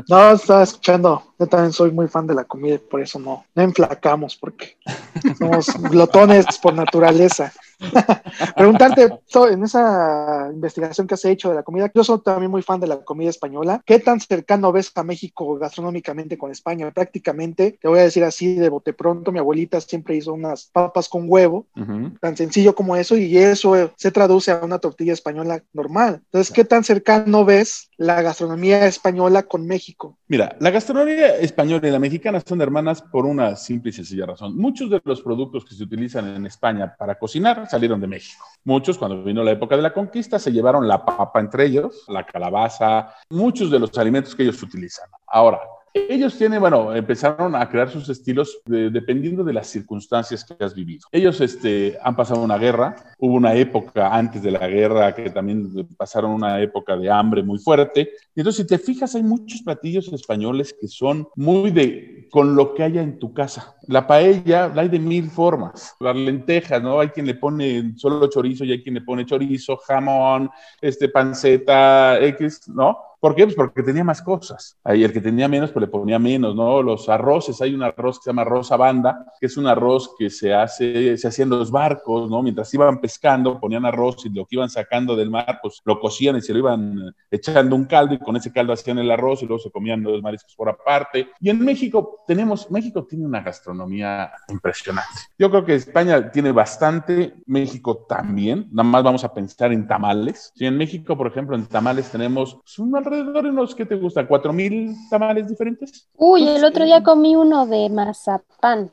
No, estaba escuchando. Yo también soy muy fan de la comida y por eso no, no enflacamos porque somos glotones por naturaleza. Preguntarte, en esa investigación que has hecho de la comida, yo soy también muy fan de la comida española. ¿Qué tan cercano ves a México gastronómicamente con España? Prácticamente, te voy a decir así de bote pronto, mi abuelita siempre hizo unas papas con huevo, tan sencillo como eso, y eso se traduce a una tortilla española normal. Entonces, ¿qué tan cercano ves la gastronomía española con México? Mira, la gastronomía española y la mexicana son hermanas por una simple y sencilla razón. Muchos de los productos que se utilizan en España para cocinar salieron de México. Muchos, cuando vino la época de la conquista, se llevaron la papa entre ellos, la calabaza, muchos de los alimentos que ellos utilizan. Ahora, ellos tienen, bueno, empezaron a crear sus estilos dependiendo de las circunstancias que has vivido. Ellos este, han pasado una guerra, hubo una época antes de la guerra que también pasaron una época de hambre muy fuerte. Y entonces, si te fijas, hay muchos platillos españoles que son muy de con lo que haya en tu casa. La paella la hay de mil formas. Las lentejas, ¿no? Hay quien le pone solo chorizo y hay quien le pone chorizo, jamón, este, panceta, X, ¿no? ¿Por qué? Pues porque tenía más cosas. Ahí el que tenía menos, pues le ponía menos, ¿no? Los arroces, hay un arroz que se llama arroz a banda, que es un arroz que se hace, se hacía en los barcos, ¿no? Mientras iban pescando, ponían arroz y lo que iban sacando del mar, pues lo cocían y se lo iban echando un caldo y con ese caldo hacían el arroz y luego se comían los mariscos por aparte. Y en México tenemos, México tiene una gastronomía impresionante. Yo creo que España tiene bastante, México también, nada más vamos a pensar en tamales. Si en México, por ejemplo, en tamales tenemos pues, un alrededor de unos, ¿qué te gusta? ¿Cuatro mil tamales diferentes? Uy, el otro día comí uno de mazapán.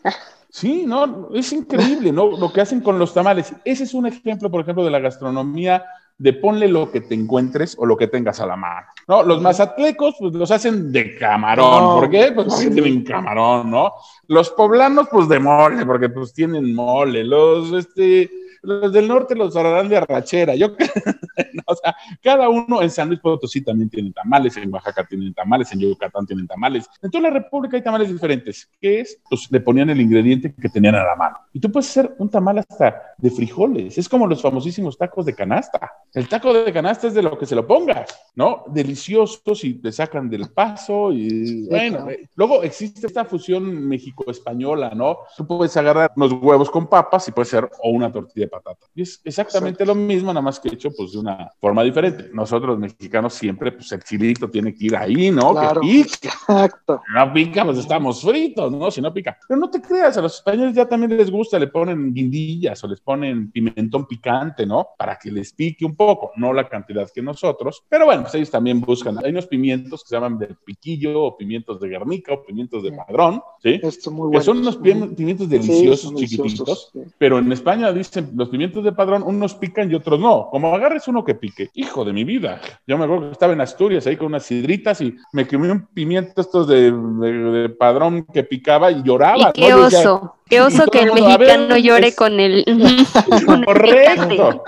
Sí, no, es increíble, ¿no? Lo que hacen con los tamales. Ese es un ejemplo, por ejemplo, de la gastronomía de ponle lo que te encuentres o lo que tengas a la mano. No, los mazatlecos, pues los hacen de camarón. No, ¿Por qué? Pues porque tienen camarón, ¿no? Los poblanos, pues de mole, porque pues tienen mole. Los, este, los del norte los harán de arrachera. Yo, o sea, cada uno en San Luis Potosí también tienen tamales, en Oaxaca tienen tamales, en Yucatán tienen tamales. En toda la República hay tamales diferentes. ¿Qué es? Pues le ponían el ingrediente que tenían a la mano. Y tú puedes hacer un tamal hasta de frijoles. Es como los famosísimos tacos de canasta. El taco de canasta es de lo que se lo pongas, ¿no? Deliciosos y te sacan del paso y bueno. claro. eh, Luego existe esta fusión México-española, ¿no? Tú puedes agarrar unos huevos con papas y puede ser o una tortilla de patata. Y es exactamente lo mismo, nada más que hecho pues de una forma diferente. Nosotros los mexicanos siempre, pues el chilito tiene que ir ahí, ¿no? Claro, Que pique. exacto. No pica, pues estamos fritos, ¿no? Si no pica. Pero no te creas, a los españoles ya también les gusta, le ponen guindillas o les ponen pimentón picante, ¿no? Para que les pique un poco, no la cantidad que nosotros. Pero bueno, pues ellos también buscan. Hay unos pimientos que se llaman de piquillo o pimientos de Guernica o pimientos de padrón, ¿sí? Esto muy Que bueno. son unos pim- pimientos deliciosos, chiquititos. sí. Pero en España dicen los pimientos de padrón, unos pican y otros no. Como agarres uno que pique, hijo de mi vida. Yo me acuerdo que estaba en Asturias ahí con unas sidritas y me quemé un pimiento estos de, de- de padrón que picaba y lloraba. Y qué ¿no? Yo decía, oso, qué oso que el mundo, ver, mexicano llore es- con el. Correcto.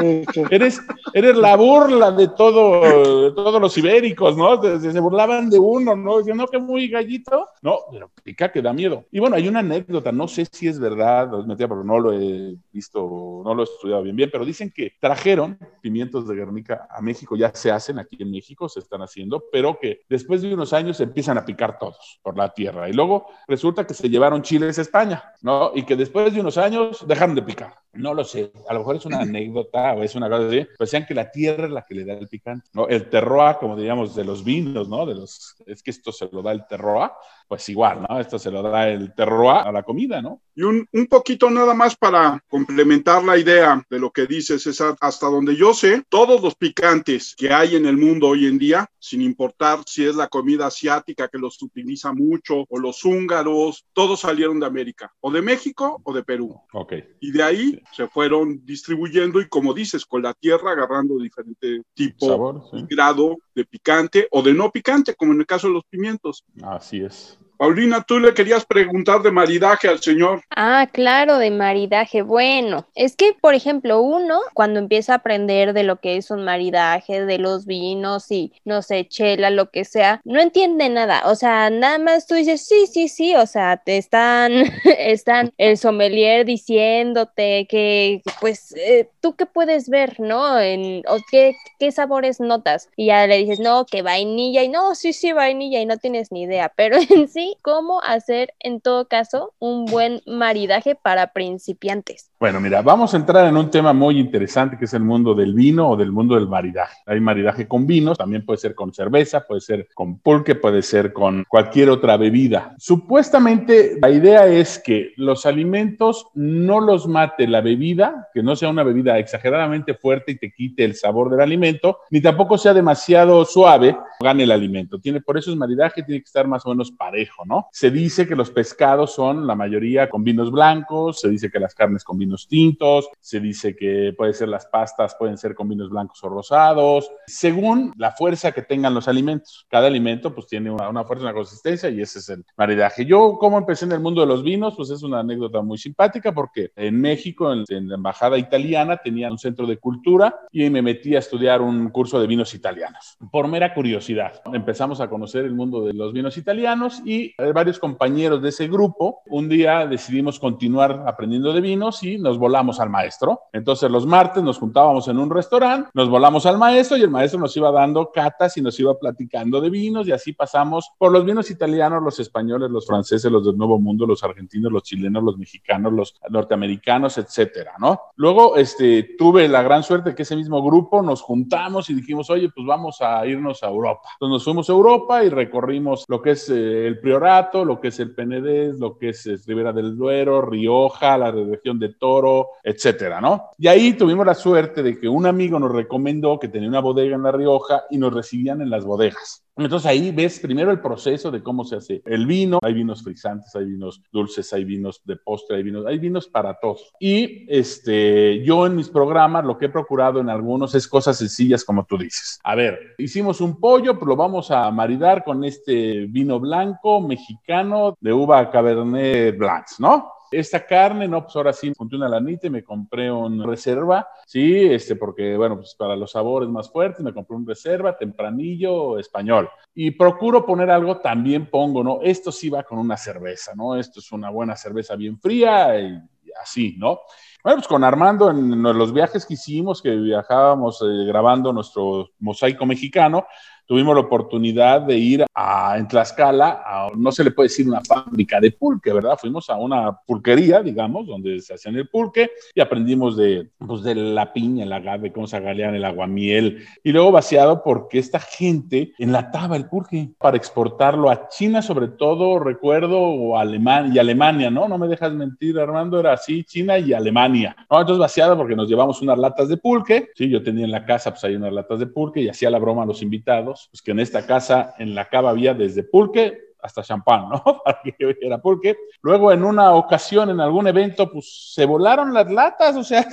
Eres, eres la burla de todo, de todos los ibéricos, ¿no? Se, se burlaban de uno, ¿no? Decían, no, que muy gallito. No, pero pica que da miedo. Y bueno, hay una anécdota, no sé si es verdad pero no lo he visto, no lo he estudiado bien, bien, pero dicen que trajeron pimientos de Guernica a México, ya se hacen aquí en México, se están haciendo, pero que después de unos años empiezan a picar todos por la tierra. Y luego resulta que se llevaron chiles a España, ¿no? Y que después de unos años dejaron de picar. No lo sé, a lo mejor es una anécdota o es una cosa así, pero decían que la tierra es la que le da el picante, ¿no? El terroir, como diríamos, de los vinos, ¿no? De los, es que esto se lo da el terroir, pues igual, ¿no? Esto se lo da el terroir a la comida, ¿no? Y un, un poquito nada más para complementar la idea de lo que dice César, hasta donde yo sé, todos los picantes que hay en el mundo hoy en día, sin importar si es la comida asiática que los utiliza mucho o los húngaros, todos salieron de América, o de México o de Perú. Ok. Y de ahí se fueron distribuyendo y como dices, con la tierra agarrando diferente tipo Sabor, sí. y grado de picante o de no picante, como en el caso de los pimientos. Así es. Paulina, tú le querías preguntar de maridaje al señor. Ah, claro, de maridaje. Bueno, es que, por ejemplo, uno cuando empieza a aprender de lo que es un maridaje, de los vinos y, no sé, chela, lo que sea, no entiende nada. O sea, nada más tú dices, sí, sí, sí, o sea, te están, están el sommelier diciéndote que, pues, eh, tú qué puedes ver, ¿no? En, o qué, qué sabores notas. Y ya le dices, no, que vainilla, y no, sí, sí, vainilla, y no tienes ni idea. Pero en sí, cómo hacer en todo caso un buen maridaje para principiantes. Bueno, mira, vamos a entrar en un tema muy interesante que es el mundo del vino o del mundo del maridaje. Hay maridaje con vinos, también puede ser con cerveza, puede ser con pulque, puede ser con cualquier otra bebida. Supuestamente la idea es que los alimentos no los mate la bebida, que no sea una bebida exageradamente fuerte y te quite el sabor del alimento, ni tampoco sea demasiado suave, gane el alimento. Tiene, por eso es maridaje, tiene que estar más o menos parejo, ¿no? Se dice que los pescados son la mayoría con vinos blancos, se dice que las carnes con vinos tintos, se dice que puede ser las pastas pueden ser con vinos blancos o rosados, según la fuerza que tengan los alimentos. Cada alimento pues tiene una, una fuerza, una consistencia y ese es el maridaje. Yo como empecé en el mundo de los vinos, pues es una anécdota muy simpática porque en México, en, en la embajada italiana, tenía un centro de cultura y me metí a estudiar un curso de vinos italianos. Por mera curiosidad, empezamos a conocer el mundo de los vinos italianos y Eh, varios compañeros de ese grupo, un día decidimos continuar aprendiendo de vinos y nos volamos al maestro. Entonces los martes nos juntábamos en un restaurante, nos volamos al maestro y el maestro nos iba dando catas y nos iba platicando de vinos y así pasamos por los vinos italianos, los españoles, los franceses, los del Nuevo Mundo, los argentinos, los chilenos, los mexicanos, los norteamericanos, etcétera, ¿no? Luego, este, tuve la gran suerte que ese mismo grupo nos juntamos y dijimos, oye, pues vamos a irnos a Europa. Entonces nos fuimos a Europa y recorrimos lo que es eh, el Priorato, lo que es el Penedés, lo que es, es Ribera del Duero, Rioja, la región de Toro, etcétera, ¿no? Y ahí tuvimos la suerte de que un amigo nos recomendó que tenía una bodega en La Rioja y nos recibían en las bodegas. Entonces ahí ves primero el proceso de cómo se hace el vino. Hay vinos frisantes, hay vinos dulces, hay vinos de postre, hay vinos, hay vinos para todos. Y este, yo en mis programas lo que he procurado en algunos es cosas sencillas como tú dices. A ver, hicimos un pollo, pues lo vamos a maridar con este vino blanco mexicano de uva Cabernet Blanc, ¿no? Esta carne, no, pues ahora sí, junté una lanita y me compré un reserva, sí, este, porque, bueno, pues para los sabores más fuertes me compré un reserva, tempranillo, español. Y procuro poner algo, también pongo, ¿no? Esto sí va con una cerveza, ¿no? Esto es una buena cerveza bien fría y así, ¿no? Bueno, pues con Armando en los viajes que hicimos, que viajábamos eh, grabando nuestro mosaico mexicano, tuvimos la oportunidad de ir a, en Tlaxcala, a, no se le puede decir una fábrica de pulque, ¿verdad? Fuimos a una pulquería, digamos, donde se hacían el pulque y aprendimos de, pues, de la piña, el agave, cómo se agalean el aguamiel y luego vaciado porque esta gente enlataba el pulque para exportarlo a China, sobre todo, recuerdo, o Alemania, y Alemania, ¿no? No me dejas mentir, Armando, era así, China y Alemania. ¿no? Entonces vaciado porque nos llevamos unas latas de pulque, sí, yo tenía en la casa, pues hay unas latas de pulque y hacía la broma a los invitados pues que en esta casa, en la cava había desde pulque hasta champán, ¿no? Para que era pulque. Luego, en una ocasión, en algún evento, pues se volaron las latas, o sea,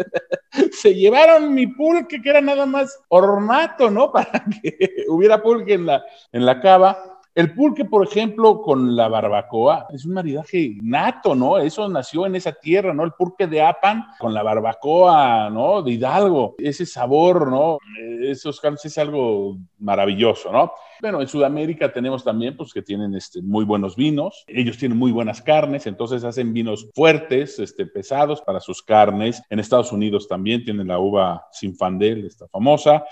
se, llevaron mi pulque, que era nada más ornato, ¿no? Para que hubiera pulque en la, en la cava. El pulque, por ejemplo, con la barbacoa, es un maridaje nato, ¿no? Eso nació en esa tierra, ¿no? El pulque de Apan con la barbacoa, ¿no? De Hidalgo. Ese sabor, ¿no? Esos carnes es algo maravilloso, ¿no? Bueno, en Sudamérica tenemos también, pues, que tienen este, muy buenos vinos. Ellos tienen muy buenas carnes, entonces hacen vinos fuertes, este, pesados para sus carnes. En Estados Unidos también tienen la uva Sinfandel, esta famosa.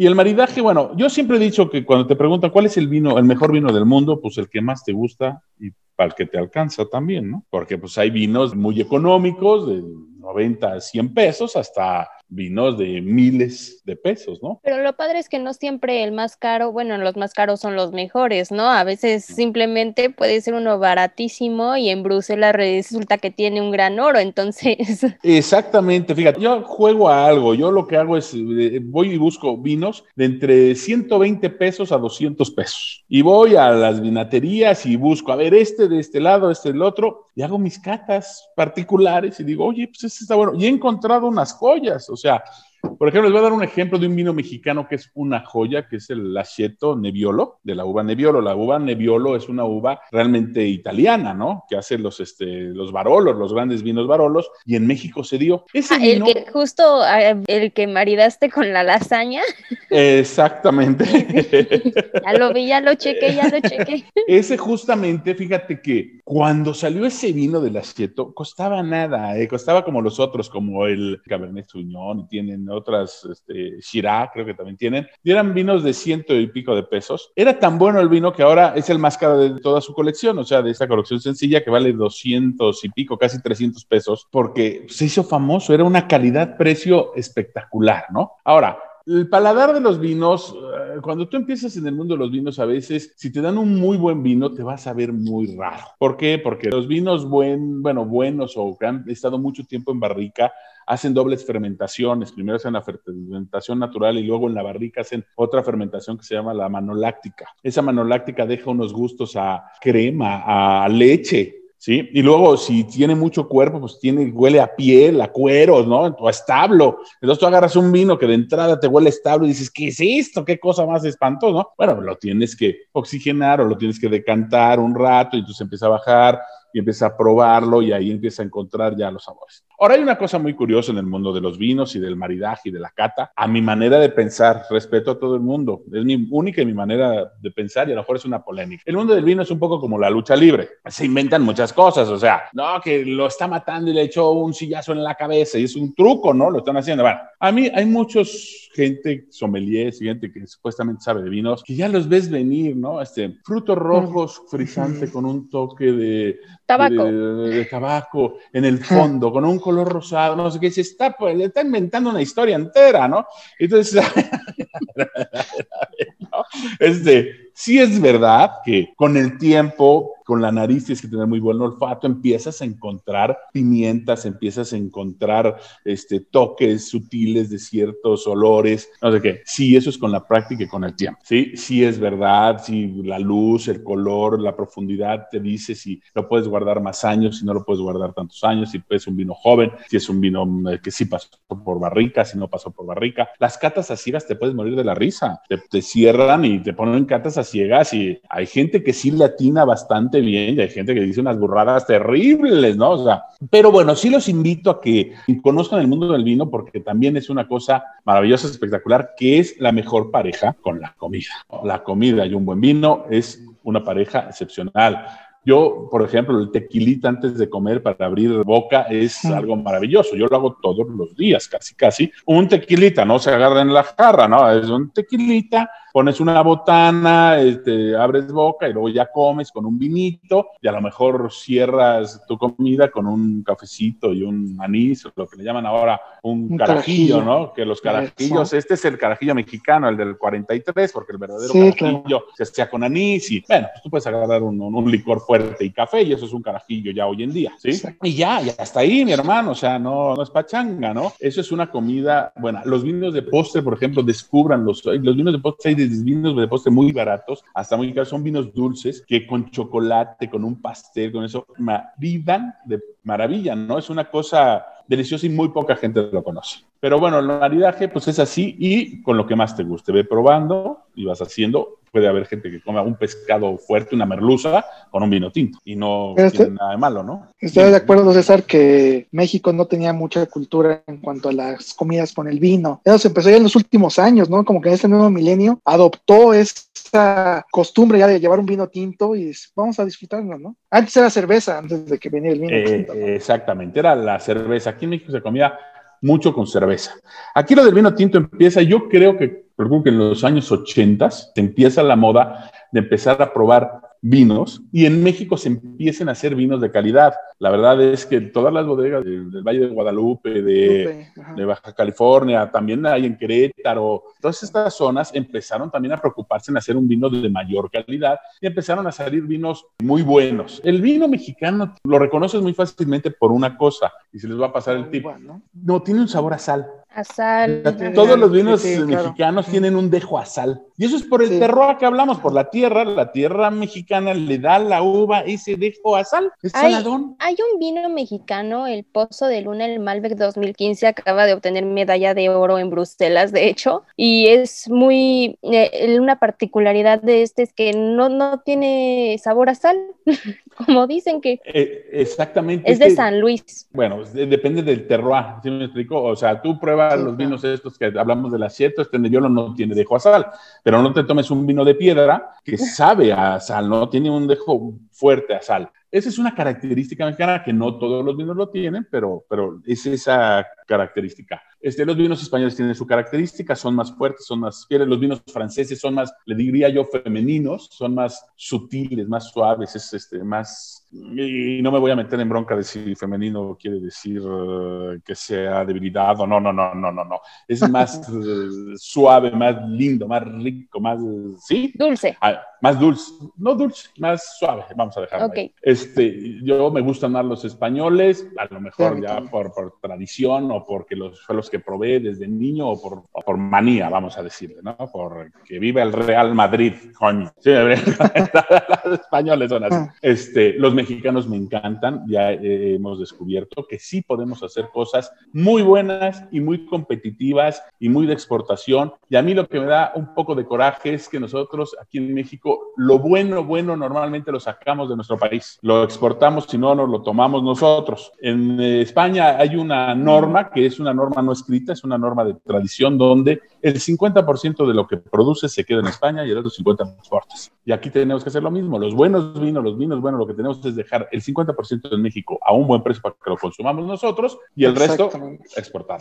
Y el maridaje, bueno, yo siempre he dicho que cuando te preguntan cuál es el vino, el mejor vino del mundo, pues el que más te gusta y para el que te alcanza también, ¿no? Porque pues hay vinos muy económicos, de 90 a 100 pesos, hasta vinos de miles de pesos, ¿no? Pero lo padre es que no siempre el más caro, bueno, los más caros son los mejores, ¿no? A veces simplemente puede ser uno baratísimo y en Bruselas resulta que tiene un gran oro, entonces. Exactamente, fíjate, yo juego a algo, yo lo que hago es, eh, voy y busco vinos de entre 120 pesos a 200 pesos. Y voy a las vinaterías y busco, a ver, este de este lado, este del otro, y hago mis catas particulares y digo, oye, pues este está bueno. Y he encontrado unas joyas, o sea, por ejemplo, les voy a dar un ejemplo de un vino mexicano que es una joya, que es el Lacheto Nebbiolo, de la uva Nebbiolo. La uva Nebbiolo es una uva realmente italiana, ¿no? Que hace los, este, los barolos, los grandes vinos barolos, y en México se dio. Ese ah, el que justo ah, el que maridaste con la lasaña. Exactamente. ya lo vi, ya lo chequé, ya lo chequé. Ese justamente, fíjate que cuando salió ese vino de Lacheto, costaba nada, eh, costaba como los otros, como el Cabernet Sauvignon, y tienen otras, este, Shiraz creo que también tienen, y eran vinos de ciento y pico de pesos. Era tan bueno el vino que ahora es el más caro de toda su colección, o sea, de esa colección sencilla que vale 200 y pico, casi 300 pesos, porque se hizo famoso, era una calidad-precio espectacular, ¿no? Ahora, el paladar de los vinos, eh, cuando tú empiezas en el mundo de los vinos, a veces, si te dan un muy buen vino, te vas a ver muy raro. ¿Por qué? Porque los vinos buen, bueno, buenos o que han estado mucho tiempo en barrica, hacen dobles fermentaciones. Primero hacen la fermentación natural y luego en la barrica hacen otra fermentación que se llama la manoláctica. Esa manoláctica deja unos gustos a crema, a leche, ¿sí? Y luego, si tiene mucho cuerpo, pues tiene, huele a piel, a cueros, ¿no? A establo. Entonces tú agarras un vino que de entrada te huele a establo y dices, ¿qué es esto? ¿Qué cosa más espantosa, ¿no? Bueno, lo tienes que oxigenar o lo tienes que decantar un rato y entonces empieza a bajar y empieza a probarlo y ahí empieza a encontrar ya los sabores. Ahora hay una cosa muy curiosa en el mundo de los vinos y del maridaje y de la cata. A mi manera de pensar, respeto a todo el mundo, es mi única y mi manera de pensar y a lo mejor es una polémica. El mundo del vino es un poco como la lucha libre. Se inventan muchas cosas, o sea, no, que lo está matando y le echó un sillazo en la cabeza y es un truco, ¿no? Lo están haciendo. Bueno, a mí hay muchos gente, sommeliers y gente que supuestamente sabe de vinos, que ya los ves venir, ¿no? Este, frutos rojos, frisante con un toque de tabaco, de, tabaco en el fondo, con un color rosado, no sé qué, se está, pues, le está inventando una historia entera, ¿no? Entonces, este, sí es verdad que con el tiempo con la nariz tienes que tener muy buen olfato, empiezas a encontrar pimientas, empiezas a encontrar este, toques sutiles de ciertos olores, no sé qué. Sí, eso es con la práctica y con el tiempo. Sí, sí es verdad, si la luz, el color, la profundidad te dice si lo puedes guardar más años, si no lo puedes guardar tantos años, si es un vino joven, si es un vino eh, que sí pasó por barrica, si no pasó por barrica. Las catas a ciegas te puedes morir de la risa, te, cierran y te ponen catas ciegas y hay gente que sí latina bastante bien y hay gente que dice unas burradas terribles, ¿no? O sea, pero bueno, sí los invito a que conozcan el mundo del vino porque también es una cosa maravillosa, espectacular, que es la mejor pareja con la comida. La comida y un buen vino es una pareja excepcional. Yo, por ejemplo, el tequilita antes de comer para abrir boca es algo maravilloso. Yo lo hago todos los días, casi, casi. Un tequilita, no se agarra en la jarra, ¿no? Es un tequilita pones una botana, este, abres boca y luego ya comes con un vinito y a lo mejor cierras tu comida con un cafecito y un anís, lo que le llaman ahora un, carajillo, ¿no? Que los carajillos, este es el carajillo mexicano, el del 43, porque el verdadero carajillo se hacía con anís y bueno, pues tú puedes agarrar un, un, licor fuerte y café y eso es un carajillo ya hoy en día, ¿sí? Y ya, ya hasta ahí, mi hermano, o sea, no, no es pachanga, ¿no? Eso es una comida, bueno, los vinos de postre, por ejemplo, descubran los, los vinos de postre vinos de postre muy baratos hasta muy caros. Son vinos dulces que con chocolate, con un pastel, con eso, maridan de maravilla, ¿no? Es una cosa deliciosa y muy poca gente lo conoce. Pero bueno, el maridaje pues es así y con lo que más te guste. Ve probando y vas haciendo. Puede haber gente que coma un pescado fuerte, una merluza, con un vino tinto y no tiene nada de malo, ¿no? Estoy de acuerdo, César, que México no tenía mucha cultura en cuanto a las comidas con el vino. Eso se empezó ya en los últimos años, ¿no? Como que en este nuevo milenio adoptó esa costumbre ya de llevar un vino tinto y vamos a disfrutarlo, ¿no? Antes era cerveza, antes de que venía el vino eh, tinto. Exactamente, era la cerveza. Aquí en México se comía mucho con cerveza. Aquí lo del vino tinto empieza, yo creo que, creo que en los años 80 se empieza la moda de empezar a probar vinos y en México se empiecen a hacer vinos de calidad. La verdad es que todas las bodegas del, Valle de Guadalupe, de, de, Baja California, también hay en Querétaro, todas estas zonas empezaron también a preocuparse en hacer un vino de mayor calidad y empezaron a salir vinos muy buenos. El vino mexicano lo reconoces muy fácilmente por una cosa y se les va a pasar el tip. No, tiene un sabor a sal. A sal. Todos los vinos mexicanos tienen un dejo a sal. Y eso es por el terroir que hablamos, por la tierra. La tierra mexicana le da la uva ese dejo a sal. Es hay, saladón. Hay un vino mexicano, el Pozo de Luna, el Malbec 2015, acaba de obtener medalla de oro en Bruselas, de hecho. Y es muy. Eh, una particularidad de este es que no, no tiene sabor a sal, como dicen que. Eh, exactamente. Es de San Luis. Bueno, depende del terroir, ¿sí me explico? O sea, tú pruebas los vinos estos que hablamos del acierto, este Nebbiolo no tiene dejo a sal, pero no te tomes un vino de piedra que sabe a sal, no tiene un dejo fuerte a sal. Esa es una característica mexicana que no todos los vinos lo tienen, pero, pero es esa característica. Este, los vinos españoles tienen su característica, son más fuertes, son más fieles. Los vinos franceses son más, le diría yo, femeninos, son más sutiles, más suaves, es este, más y no me voy a meter en bronca de si femenino quiere decir eh, que sea debilidad o no, no, no, no, no, no. Es más eh, suave, más lindo, más rico, más, ¿sí? Dulce. Ah, más dulce, no dulce, más suave, vamos a dejarlo okay. Este, yo me gustan más los españoles, a lo mejor ya por, por, tradición o porque los, fue los que probé desde niño o por, por manía, vamos a decirle, ¿no? Porque vive el Real Madrid, coño. Sí, españoles son así. Este, los mexicanos me encantan, ya eh, hemos descubierto que sí podemos hacer cosas muy buenas y muy competitivas y muy de exportación. Y a mí lo que me da un poco de coraje es que nosotros aquí en México, lo bueno, bueno, normalmente lo sacamos de nuestro país, lo exportamos, si no, nos lo tomamos nosotros. En eh, España hay una norma que es una norma no escrita, es una norma de tradición donde el 50% de lo que produce se queda en España y el otro 50% lo exportas. Y aquí tenemos que hacer lo mismo. Los buenos vinos, los vinos buenos, lo que tenemos es dejar el 50% en México a un buen precio para que lo consumamos nosotros y el resto exportar.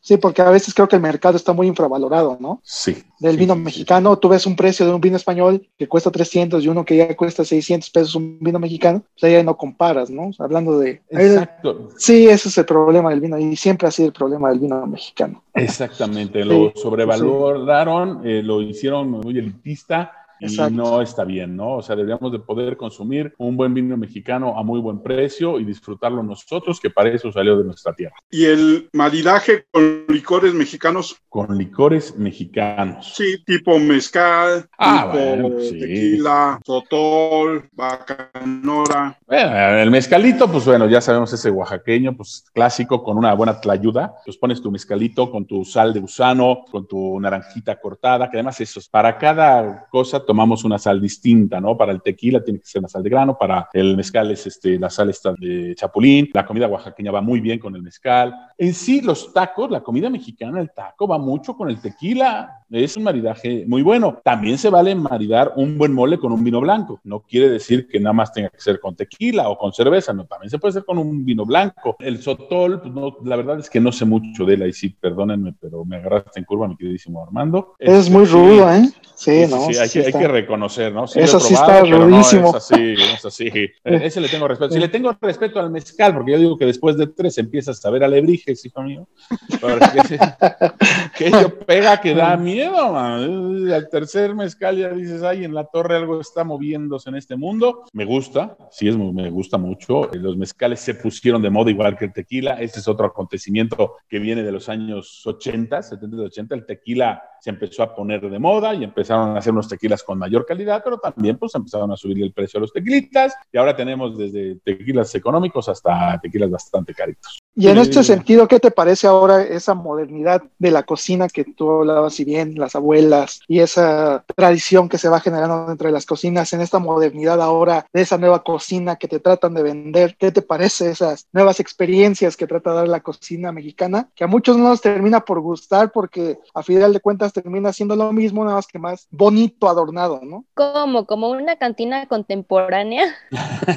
Sí, porque a veces creo que el mercado está muy infravalorado, ¿no? Sí. Del vino sí, mexicano, tú ves un precio de un vino español que cuesta 300 y uno que ya cuesta 600 pesos un vino mexicano, pues ahí no comparas, ¿no? Hablando de... Exacto. Sí, ese es el problema del vino y siempre ha sido el problema del vino mexicano. Exactamente, lo sobrevaloraron, eh, lo hicieron muy elitista y Exacto. no está bien, ¿no? O sea, deberíamos de poder consumir un buen vino mexicano a muy buen precio y disfrutarlo nosotros, que para eso salió de nuestra tierra. Y el maridaje con licores mexicanos, Con licores mexicanos. sí, tipo mezcal, Ah, tipo bueno, sí. tequila, sotol, bacanora. Bueno, el mezcalito, pues bueno, ya sabemos ese oaxaqueño, pues clásico, con una buena tlayuda. Pues pones tu mezcalito con tu sal de gusano, con tu naranjita cortada, que además eso es, para cada cosa tomamos una sal distinta, ¿no? Para el tequila tiene que ser una sal de grano, para el mezcal es este, la sal esta de chapulín, la comida oaxaqueña va muy bien con el mezcal. En sí, los tacos, la comida mexicana, el taco va mucho con el tequila, es un maridaje muy bueno. También se vale maridar un buen mole con un vino blanco. No quiere decir que nada más tenga que ser con tequila o con cerveza, no, también se puede hacer con un vino blanco. El sotol, pues no, la verdad es que no sé mucho de él, ahí sí, perdónenme, pero me agarraste en curva, mi queridísimo Armando. Es Este, muy rudo, ¿eh? Sí, no. sí, hay, sí que, hay que reconocer, ¿no? Eso he sí está pero no, rudísimo. es así, es así. Eh, Ese le tengo respeto. Si le tengo respeto al mezcal, porque yo digo que después de tres empiezas a ver alebrijes, hijo mío. Porque que ello pega que da miedo, man. Al tercer mezcal ya dices, ay, en la torre algo está moviéndose en este mundo. Me gusta, sí, es, me gusta mucho. Los mezcales se pusieron de moda igual que el tequila. Este es otro acontecimiento que viene de los años 80, 70 y 80. El tequila se empezó a poner de moda y empezaron a hacer unos tequilas con mayor calidad, pero también pues empezaron a subir el precio a los tequilitas y ahora tenemos desde tequilas económicos hasta tequilas bastante caritos. Y en Sí. este sentido, ¿qué te parece ahora esa modernidad de la cocina que tú hablabas, si bien las abuelas y esa tradición que se va generando dentro de las cocinas, en esta modernidad ahora de esa nueva cocina que te tratan de vender? ¿Qué te parece esas nuevas experiencias que trata de dar la cocina mexicana? Que a muchos no nos termina por gustar porque a final de cuentas termina siendo lo mismo, nada más que más bonito, adornado, ¿no? Como, como una cantina contemporánea.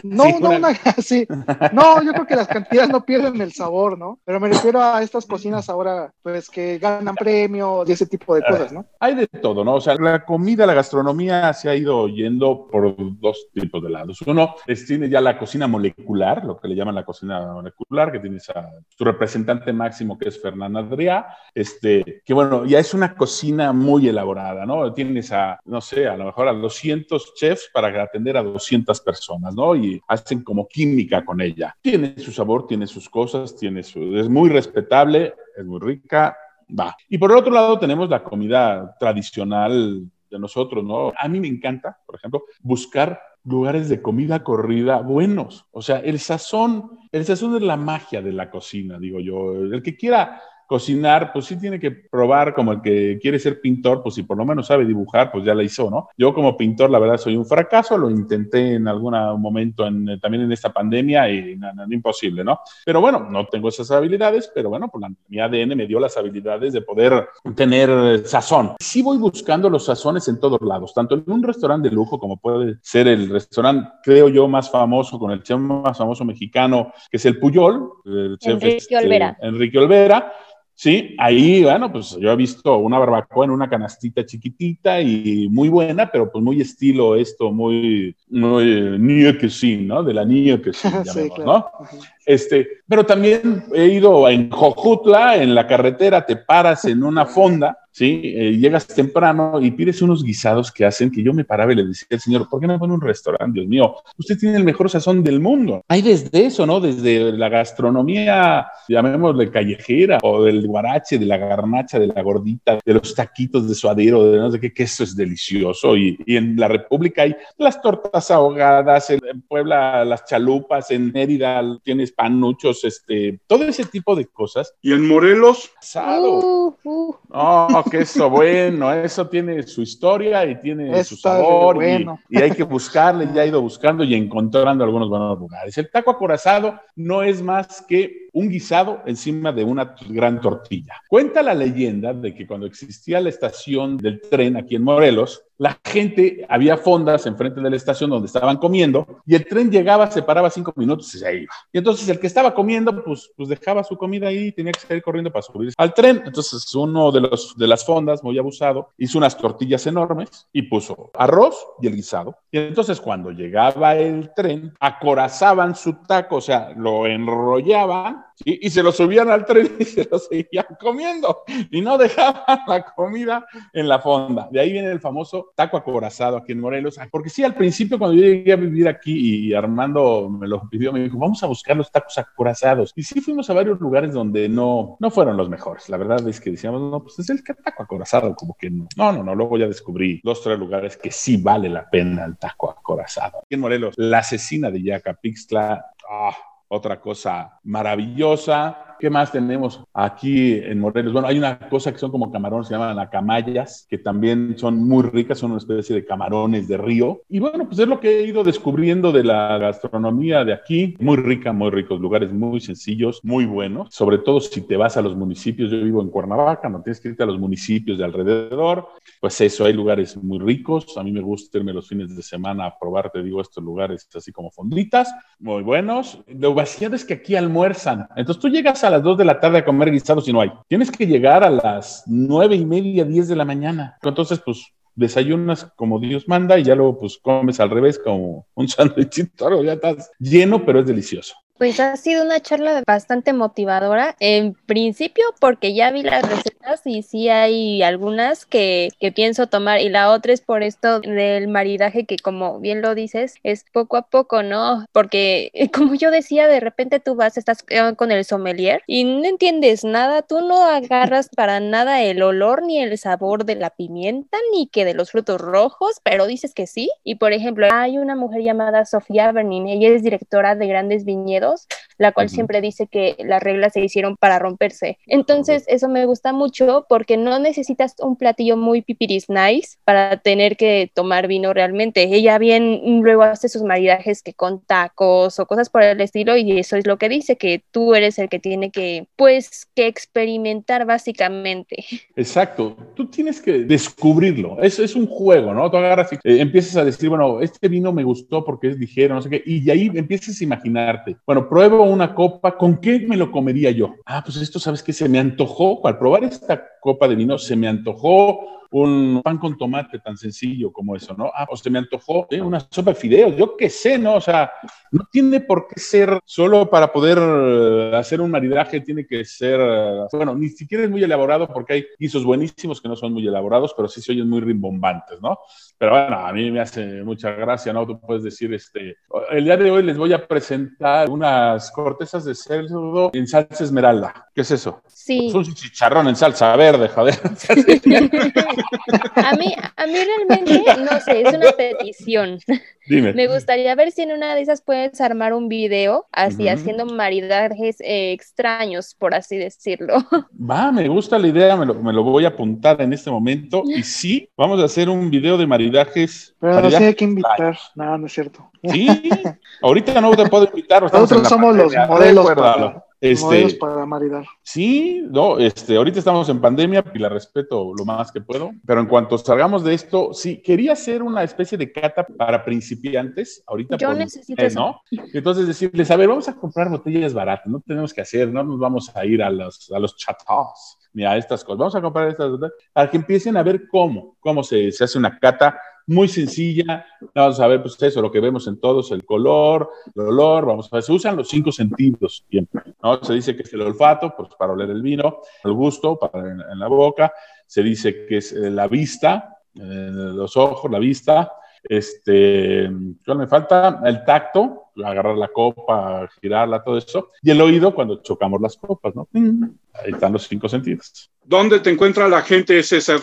No, Sí, no, una- una- sí. No, yo creo que las cantidades no pierden el sabor, ¿no? Pero me refiero a estas cocinas ahora, pues que ganan premios y ese tipo de cosas, ¿no? Hay de todo, ¿no? O sea, la comida, la gastronomía se ha ido yendo por dos tipos de lados. Uno es, tiene ya la cocina molecular, lo que le llaman la cocina molecular, que tiene a su representante máximo, que es Fernanda Adrià, este, que bueno, ya es una cocina muy elaborada, ¿no? Tienes a, no sé, a lo mejor a 200 chefs para atender a 200 personas, ¿no? Y hacen como química con ella. Tiene su sabor, tiene sus cosas, tiene su, es muy respetable, es muy rica, va. Y por el otro lado tenemos la comida tradicional de nosotros, ¿no? A mí me encanta, por ejemplo, buscar lugares de comida corrida buenos. O sea, el sazón, el sazón es la magia de la cocina, digo yo. El que quiera cocinar, pues sí tiene que probar como el que quiere ser pintor, pues si por lo menos sabe dibujar, pues ya la hizo, ¿no? Yo como pintor, la verdad, soy un fracaso, lo intenté en algún momento en, también en esta pandemia y no, no, imposible, ¿no? Pero bueno, no tengo esas habilidades, pero bueno, pues la, mi ADN me dio las habilidades de poder tener sazón. Sí voy buscando los sazones en todos lados, tanto en un restaurante de lujo como puede ser el restaurante, creo yo, más famoso, con el chef más famoso mexicano, que es el Puyol, el chef Enrique este, Olvera. Enrique Olvera. Sí, ahí, bueno, pues yo he visto una barbacoa en una canastita chiquitita y muy buena, pero pues muy estilo esto, muy, muy New Cuisine, ¿no? De la New Cuisine, Sí, llamemos, claro. ¿no? Este, pero también he ido en Jojutla, en la carretera, te paras en una fonda ¿sí? Eh, llegas temprano y pides unos guisados que hacen que yo me paraba y le decía al señor, ¿por qué no pone un restaurante? Dios mío, usted tiene el mejor sazón del mundo. Hay desde eso, ¿no? Desde la gastronomía, llamémosle callejera, o del guarache, de la garnacha, de la gordita, de los taquitos de suadero, de no sé qué, que eso es delicioso. Y, y en la República hay las tortas ahogadas, en, Puebla las chalupas, en Mérida tienes panuchos, este, todo ese tipo de cosas. ¿Y en Morelos? Asado. Uh, uh. Oh, que eso bueno, eso tiene su historia y tiene su sabor bueno. y, y hay que buscarle, ya he ido buscando y encontrando algunos buenos lugares. El taco acorazado no es más que un guisado encima de una gran tortilla. Cuenta la leyenda de que cuando existía la estación del tren aquí en Morelos, la gente, había fondas enfrente de la estación donde estaban comiendo y el tren llegaba, se paraba cinco minutos y se iba. Y entonces el que estaba comiendo, pues, pues dejaba su comida ahí y tenía que salir corriendo para subir al tren. Entonces uno de, los, de las fondas, muy abusado, hizo unas tortillas enormes y puso arroz y el guisado. Y entonces cuando llegaba el tren, acorazaban su taco, o sea, lo enrollaban y se lo subían al tren y se lo seguían comiendo y no dejaban la comida en la fonda. De ahí viene el famoso taco acorazado aquí en Morelos. Porque sí, al principio cuando yo llegué a vivir aquí y Armando me lo pidió, me dijo, vamos a buscar los tacos acorazados. Y sí fuimos a varios lugares donde no, no fueron los mejores. La verdad es que decíamos, no, pues es el taco acorazado, como que no. No, no, no. Luego ya descubrí dos, tres lugares que sí vale la pena el taco acorazado. Aquí en Morelos, la asesina de Yacapixtla, ah, otra cosa maravillosa. ¿Qué más tenemos aquí en Morelos? Bueno, hay una cosa que son como camarones, se llaman acamayas, que también son muy ricas, son una especie de camarones de río. Y bueno, pues es lo que he ido descubriendo de la gastronomía de aquí. Muy rica, muy ricos, lugares muy sencillos, muy buenos. Sobre todo si te vas a los municipios, yo vivo en Cuernavaca, no tienes que irte a los municipios de alrededor. Pues eso, hay lugares muy ricos. A mí me gusta irme los fines de semana a probar, te digo, estos lugares así como fonditas, muy buenos. Lo vaciado es que aquí almuerzan. Entonces tú llegas a las 2 de la tarde a comer guisados y no hay. Tienes que llegar a las nueve y media, 10 de la mañana. Entonces, pues desayunas como Dios manda y ya luego pues comes al revés como un sándwichito, ya estás lleno, pero es delicioso. Pues ha sido una charla bastante motivadora. En principio, porque ya vi las recetas y sí hay algunas que, pienso tomar. Y la otra es por esto del maridaje, que como bien lo dices, es poco a poco, ¿no? Porque como yo decía, de repente tú vas, estás con el sommelier y no entiendes nada. Tú no agarras para nada el olor ni el sabor de la pimienta, ni que de los frutos rojos, pero dices que sí. Y por ejemplo, hay una mujer llamada Sofía Bernin, ella es directora de Grandes Viñedos años la cual uh -huh. siempre dice que las reglas se hicieron para romperse. Entonces, eso me gusta mucho porque no necesitas un platillo muy pipiris nice para tener que tomar vino realmente. Ella bien luego hace sus maridajes que con tacos o cosas por el estilo y eso es lo que dice, que tú eres el que tiene que, pues, que experimentar básicamente. Exacto. Tú tienes que descubrirlo. Es, es un juego, ¿no? Tú agarras y eh, empiezas a decir, bueno, este vino me gustó porque es ligero, no sé qué, y ahí empiezas a imaginarte. Bueno, pruebo una copa, ¿con qué me lo comería yo? Ah, pues esto, ¿sabes qué? Se me antojó, al probar esta copa de vino, se me antojó un pan con tomate tan sencillo como eso, ¿no? Ah, o se me antojó ¿eh? una sopa de fideos, yo qué sé, ¿no? O sea, no tiene por qué ser solo para poder hacer un maridaje, tiene que ser, bueno, ni siquiera es muy elaborado porque hay guisos buenísimos que no son muy elaborados, pero sí se oyen muy rimbombantes, ¿no? Pero bueno, a mí me hace mucha gracia, ¿no? Tú puedes decir, este, el día de hoy les voy a presentar unas cortezas de cerdo en salsa esmeralda. ¿Qué es eso? Sí. Es un chicharrón en salsa verde, joder. a, mí, a mí realmente, no sé, es una petición. Dime. Me gustaría ver si en una de esas puedes armar un video así, uh -huh. haciendo maridajes eh, extraños, por así decirlo. Va, me gusta la idea, me lo, me lo, voy a apuntar en este momento. Y sí, vamos a hacer un video de maridajes. Pero maridajes no sé hay que invitar. No, no es cierto. Sí, ahorita no te puedo invitar. Nosotros somos los modelos para, este, modelos para maridar. Sí, no, este, ahorita estamos en pandemia y la respeto lo más que puedo, pero en cuanto salgamos de esto, sí, quería hacer una especie de cata para principiantes, ahorita Yo por, necesito eh, eso. ¿no? Entonces decirles, a ver, vamos a comprar botellas baratas, no tenemos que hacer, no nos vamos a ir a los, a los chateaus ni a estas cosas, vamos a comprar estas para que empiecen a ver cómo, cómo se, se hace una cata muy sencilla. Vamos a ver, pues eso, lo que vemos en todos, el color, el olor, vamos a ver, se usan los cinco sentidos siempre, ¿no? Se dice que es el olfato, pues para oler el vino, el gusto, para en, en la boca, se dice que es eh, la vista, eh, los ojos, la vista, este, ¿qué me falta? El tacto, agarrar la copa, girarla, todo eso, y el oído cuando chocamos las copas, ¿no? Ahí están los cinco sentidos. ¿Dónde te encuentra la gente, César?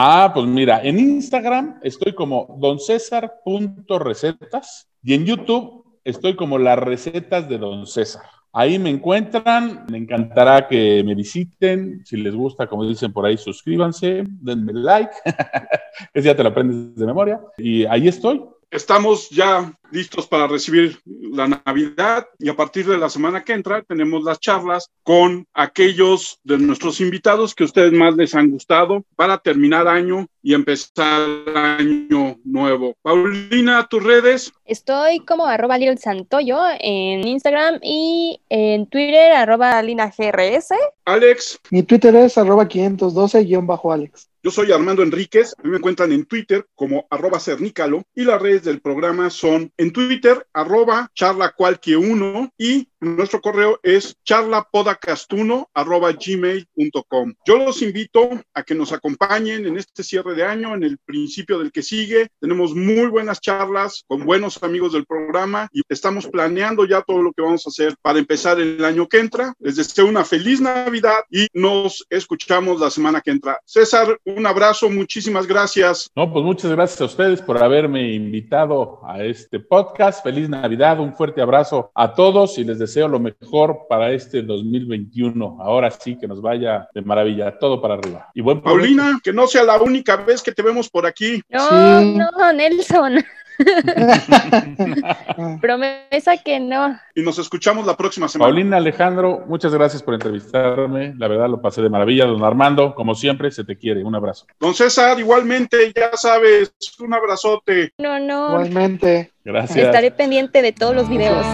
Ah, pues mira, en Instagram estoy como doncesar.recetas y en YouTube estoy como las recetas de Don César. Ahí me encuentran, me encantará que me visiten, si les gusta, como dicen por ahí, suscríbanse, denme like, que ya te lo aprendes de memoria, y ahí estoy. Estamos ya listos para recibir la Navidad y a partir de la semana que entra tenemos las charlas con aquellos de nuestros invitados que a ustedes más les han gustado para terminar año y empezar año nuevo. Paulina, tus redes. Estoy como arroba Little Santoyo en Instagram y en Twitter arroba Lina GRS. Alex. Mi Twitter es arroba 512-Alex. Yo soy Armando Enríquez, a mí me encuentran en Twitter como arroba cernícalo y las redes del programa son en Twitter arroba charlacualque1 y nuestro correo es charlapodacastuno arroba gmail.com. Yo los invito a que nos acompañen en este cierre de año, en el principio del que sigue. Tenemos muy buenas charlas con buenos amigos del programa y estamos planeando ya todo lo que vamos a hacer para empezar el año que entra. Les deseo una feliz Navidad y nos escuchamos la semana que entra. César, un abrazo, muchísimas gracias. No, pues muchas gracias a ustedes por haberme invitado a este podcast. Feliz Navidad, un fuerte abrazo a todos y les deseo lo mejor para este 2021. Ahora sí que nos vaya de maravilla, todo para arriba. Y buen Paulina, que no sea la única vez que te vemos por aquí. No, no, Nelson. Promesa que no. Y nos escuchamos la próxima semana. Paulina Alejandro, muchas gracias por entrevistarme. La verdad lo pasé de maravilla. Don Armando, como siempre, se te quiere. Un abrazo. Don César, igualmente, ya sabes, un abrazote. No, no. Igualmente. Gracias. Estaré pendiente de todos los videos.